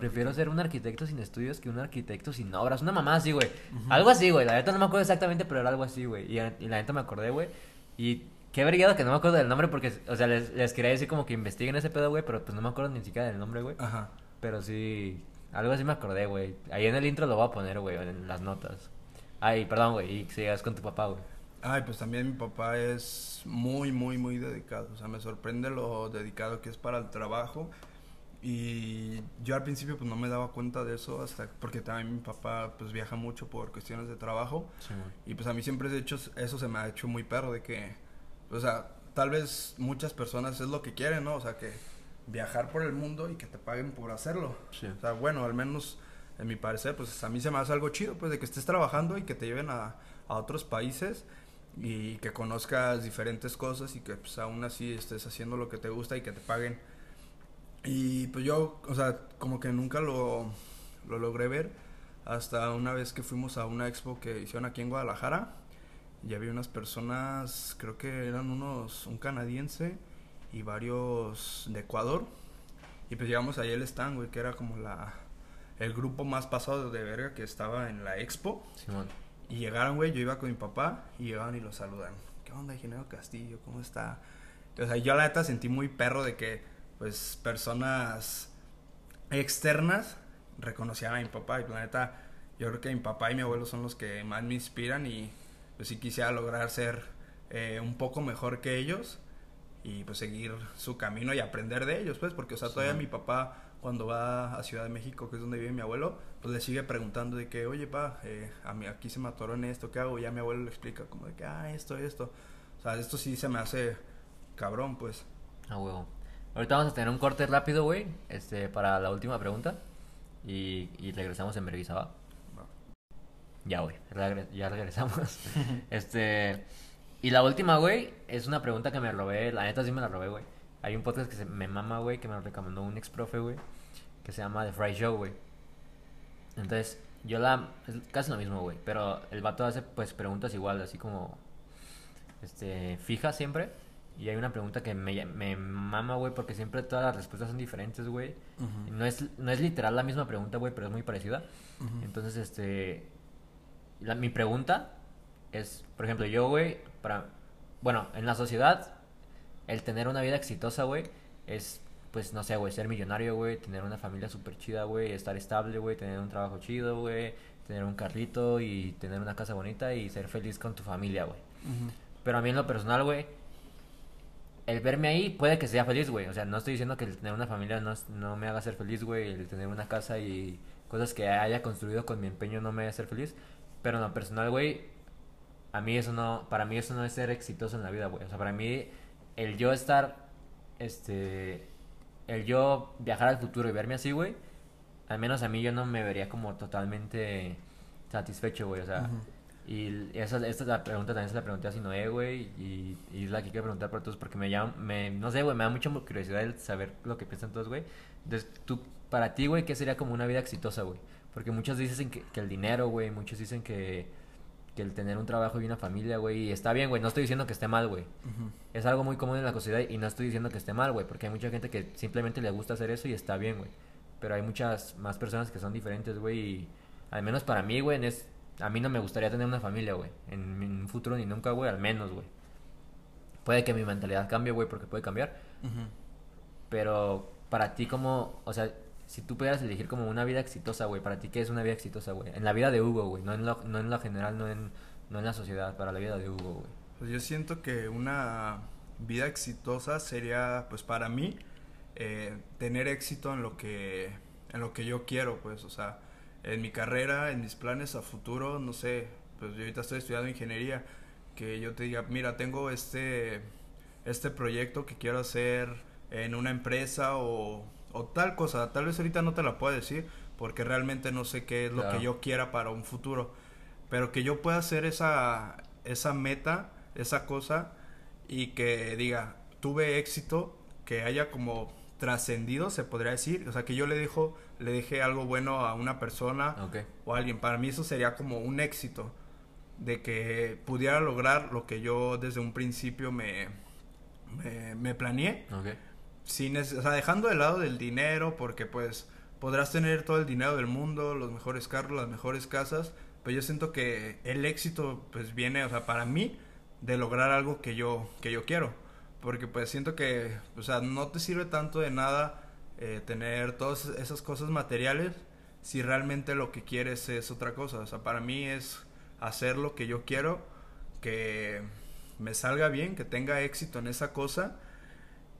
Prefiero ser un arquitecto sin estudios que un arquitecto sin obras. Una mamá así, güey. Algo así, güey. La neta no me acuerdo exactamente, pero era algo así, güey. Y, y la neta me acordé, güey. Y qué verguillado que no me acuerdo del nombre porque, o sea, les, les quería decir como que investiguen ese pedo, güey, pero pues no me acuerdo ni siquiera del nombre, güey. Ajá. Pero sí, algo así me acordé, güey. Ahí en el intro lo voy a poner, güey, en las notas. Ay, perdón, güey, y que sigas con tu papá, güey. Ay, pues también mi papá es muy, muy, muy dedicado. O sea, me sorprende lo dedicado que es para el trabajo. Y yo al principio pues no me daba cuenta de eso hasta porque también mi papá pues viaja mucho por cuestiones de trabajo. Sí. Y pues a mí siempre de hecho eso se me ha hecho muy perro de que, o sea, tal vez muchas personas es lo que quieren, ¿no? O sea, que viajar por el mundo y que te paguen por hacerlo. Sí. O sea, bueno, al menos en mi parecer, pues a mí se me hace algo chido, pues de que estés trabajando y que te lleven a, a otros países y que conozcas diferentes cosas y que pues aún así estés haciendo lo que te gusta y que te paguen. Y pues yo, o sea, como que nunca lo, lo logré ver hasta una vez que fuimos a una expo que hicieron aquí en Guadalajara y había unas personas, creo que eran unos, un canadiense y varios de Ecuador. Y pues llegamos ahí el stand, güey, que era como la, el grupo más pasado de verga que estaba en la expo. Simón. Y llegaron, güey, yo iba con mi papá y llegaron y lo saludan. ¿Qué onda, ingeniero Castillo? ¿Cómo está? O sea, yo la neta sentí muy perro de que, pues, personas externas reconocían a mi papá. Y la neta, yo creo que mi papá y mi abuelo son los que más me inspiran y pues sí quisiera lograr ser eh, un poco mejor que ellos y pues seguir su camino y aprender de ellos, pues, porque, o sea, todavía Sí. mi papá cuando va a Ciudad de México, que es donde vive mi abuelo, pues le sigue preguntando de que, oye, pa, eh, a mí aquí se me atoró en esto, ¿qué hago? Y ya mi abuelo le explica como de que, ah, esto, esto. O sea, esto sí se me hace cabrón, pues. A huevo. Ahorita vamos a tener un corte rápido, güey, este, para la última pregunta. Y, y regresamos en Berguisa, ¿va? Ya, güey, regre- ya regresamos. *laughs* este, y la última, güey, es una pregunta que me robé, la neta sí me la robé, güey. Hay un podcast que se me mama, güey, que me lo recomendó un ex profe, güey, que se llama The Fry Show, güey. Entonces, yo la, es casi lo mismo, güey, pero el vato hace, pues, preguntas igual, así como, este, fija siempre. Y hay una pregunta que me, me mama, güey, porque siempre todas las respuestas son diferentes, güey. No es, no es literal la misma pregunta, güey, pero es muy parecida. Entonces, este. la- mi pregunta es, por ejemplo, yo, güey, para. Bueno, en la sociedad, el tener una vida exitosa, güey, es, pues, no sé, güey, ser millonario, güey, tener una familia súper chida, güey, estar estable, güey, tener un trabajo chido, güey, tener un carrito y tener una casa bonita y ser feliz con tu familia, güey. Pero a mí en lo personal, güey, el verme ahí puede que sea feliz, güey. O sea, no estoy diciendo que el tener una familia no, no me haga ser feliz, güey. El tener una casa y cosas que haya construido con mi empeño no me haga ser feliz. Pero en lo personal, güey, a mí eso no, para mí eso no es ser exitoso en la vida, güey. O sea, para mí el yo estar, este, el yo viajar al futuro y verme así, güey, al menos a mí yo no me vería como totalmente satisfecho, güey. O sea, y esa, esta es la pregunta también se la pregunté a Sinoé, güey, y, y es la que quiero preguntar para todos porque me llama, me, no sé, güey, me da mucha curiosidad el saber lo que piensan todos, güey. Entonces, tú, para ti, güey, ¿qué sería como una vida exitosa, güey? Porque muchos dicen que, que el dinero, güey, muchos dicen que, que el tener un trabajo y una familia, güey, y está bien, güey, no estoy diciendo que esté mal, güey. Es algo muy común en la sociedad y no estoy diciendo que esté mal, güey, porque hay mucha gente que simplemente le gusta hacer eso y está bien, güey. Pero hay muchas más personas que son diferentes, güey, y al menos para mí, güey, es, a mí no me gustaría tener una familia, güey, en, en un futuro ni nunca, güey, al menos, güey. Puede que mi mentalidad cambie, güey, porque puede cambiar, pero para ti como, o sea, si tú pudieras elegir como una vida exitosa, güey, para ti qué es una vida exitosa, güey? En la vida de Hugo, güey, no en lo, no en lo general, no en no en la sociedad, para la vida de Hugo, güey. Pues yo siento que una vida exitosa sería, pues para mí, eh, tener éxito en lo que en lo que yo quiero, pues, o sea, en mi carrera, en mis planes a futuro, no sé, pues yo ahorita estoy estudiando ingeniería, que yo te diga, mira, tengo este este proyecto que quiero hacer en una empresa o, o tal cosa, tal vez ahorita no te la puedo decir porque realmente no sé qué es lo que yo quiera para un futuro, pero que yo pueda hacer esa esa meta, esa cosa y que diga, tuve éxito, que haya como trascendido, se podría decir, o sea, que yo le dejo le dejé algo bueno a una persona o a alguien, para mí eso sería como un éxito de que pudiera lograr lo que yo desde un principio me me, me planeé Ok. sin o sea, dejando de lado del dinero, porque pues podrás tener todo el dinero del mundo, los mejores carros, las mejores casas, pero yo siento que el éxito pues viene, o sea, para mí, de lograr algo que yo, que yo quiero. Porque pues siento que, o sea, no te sirve tanto de nada eh, tener todas esas cosas materiales si realmente lo que quieres es otra cosa. O sea, para mí es hacer lo que yo quiero, que me salga bien, que tenga éxito en esa cosa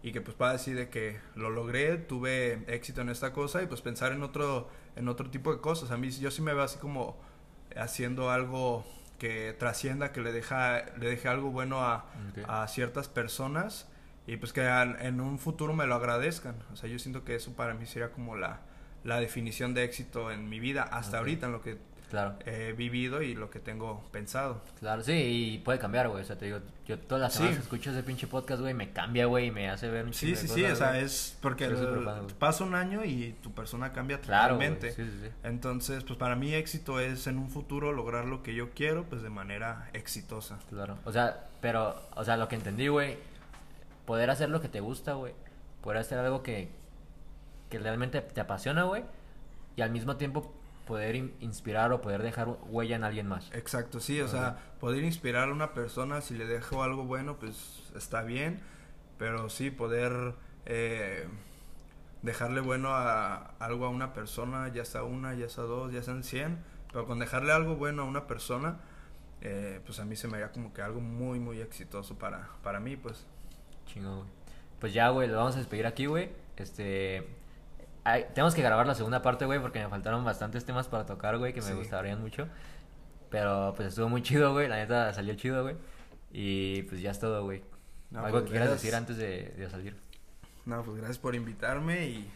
y que pues pueda decir de que lo logré, tuve éxito en esta cosa y pues pensar en otro en otro tipo de cosas. A mí yo sí me veo así como haciendo algo que trascienda, que le deja le deje algo bueno a, ciertas personas y pues que an- en un futuro me lo agradezcan. O sea, yo siento que eso para mí sería como la la definición de éxito en mi vida hasta Ok. ahorita en lo que Claro. he vivido y lo que tengo pensado. Claro, sí, y puede cambiar, güey. O sea, te digo, yo todas las Sí. semanas que escucho ese pinche podcast, güey, me cambia, güey, y me hace ver un Sí, sí, sí, o sea, es porque el- fan, pasa un año y tu persona cambia Claro, totalmente. sí, sí, sí. Entonces, pues para mí éxito es en un futuro lograr lo que yo quiero, pues de manera exitosa. Claro. O sea, pero, o sea, lo que entendí, güey, poder hacer lo que te gusta, güey. Poder hacer algo que, que realmente te apasiona, güey. Y al mismo tiempo poder in- inspirar o poder dejar huella en alguien más. Exacto, sí, o sea, poder inspirar a una persona, si le dejo algo bueno, pues está bien, pero sí, poder eh, dejarle bueno a algo a una persona, ya sea una, ya sea dos, ya sean cien, pero con dejarle algo bueno a una persona, eh, pues a mí se me haría como que algo muy, muy exitoso para, para mí, pues. Chingo, güey. Pues ya, güey, lo vamos a despedir aquí, güey. Este. Ay, tenemos que grabar la segunda parte, güey, porque me faltaron bastantes temas para tocar, güey, que me Sí. gustarían mucho. Pero pues estuvo muy chido, güey. La neta salió chido, güey. Y pues ya es todo, güey. No, Algo pues, que quieras decir antes de, de salir. No, pues gracias por invitarme y,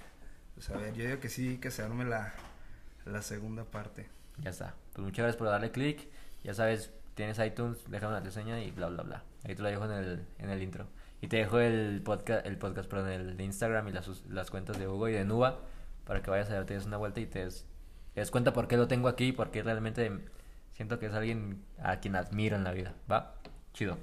pues a ver, yo digo que sí, que se arme la, la segunda parte. Ya está. Pues muchas gracias por darle click. Ya sabes, tienes iTunes, déjame una reseña y bla, bla, bla. Ahí te lo dejo en el, en el intro. Y te dejo el podcast, el podcast, perdón, el Instagram y las, las cuentas de Hugo y de Nuba para que vayas a darte una vuelta y te des, te des cuenta por qué lo tengo aquí, porque realmente siento que es alguien a quien admiro en la vida. ¿Va? Chido.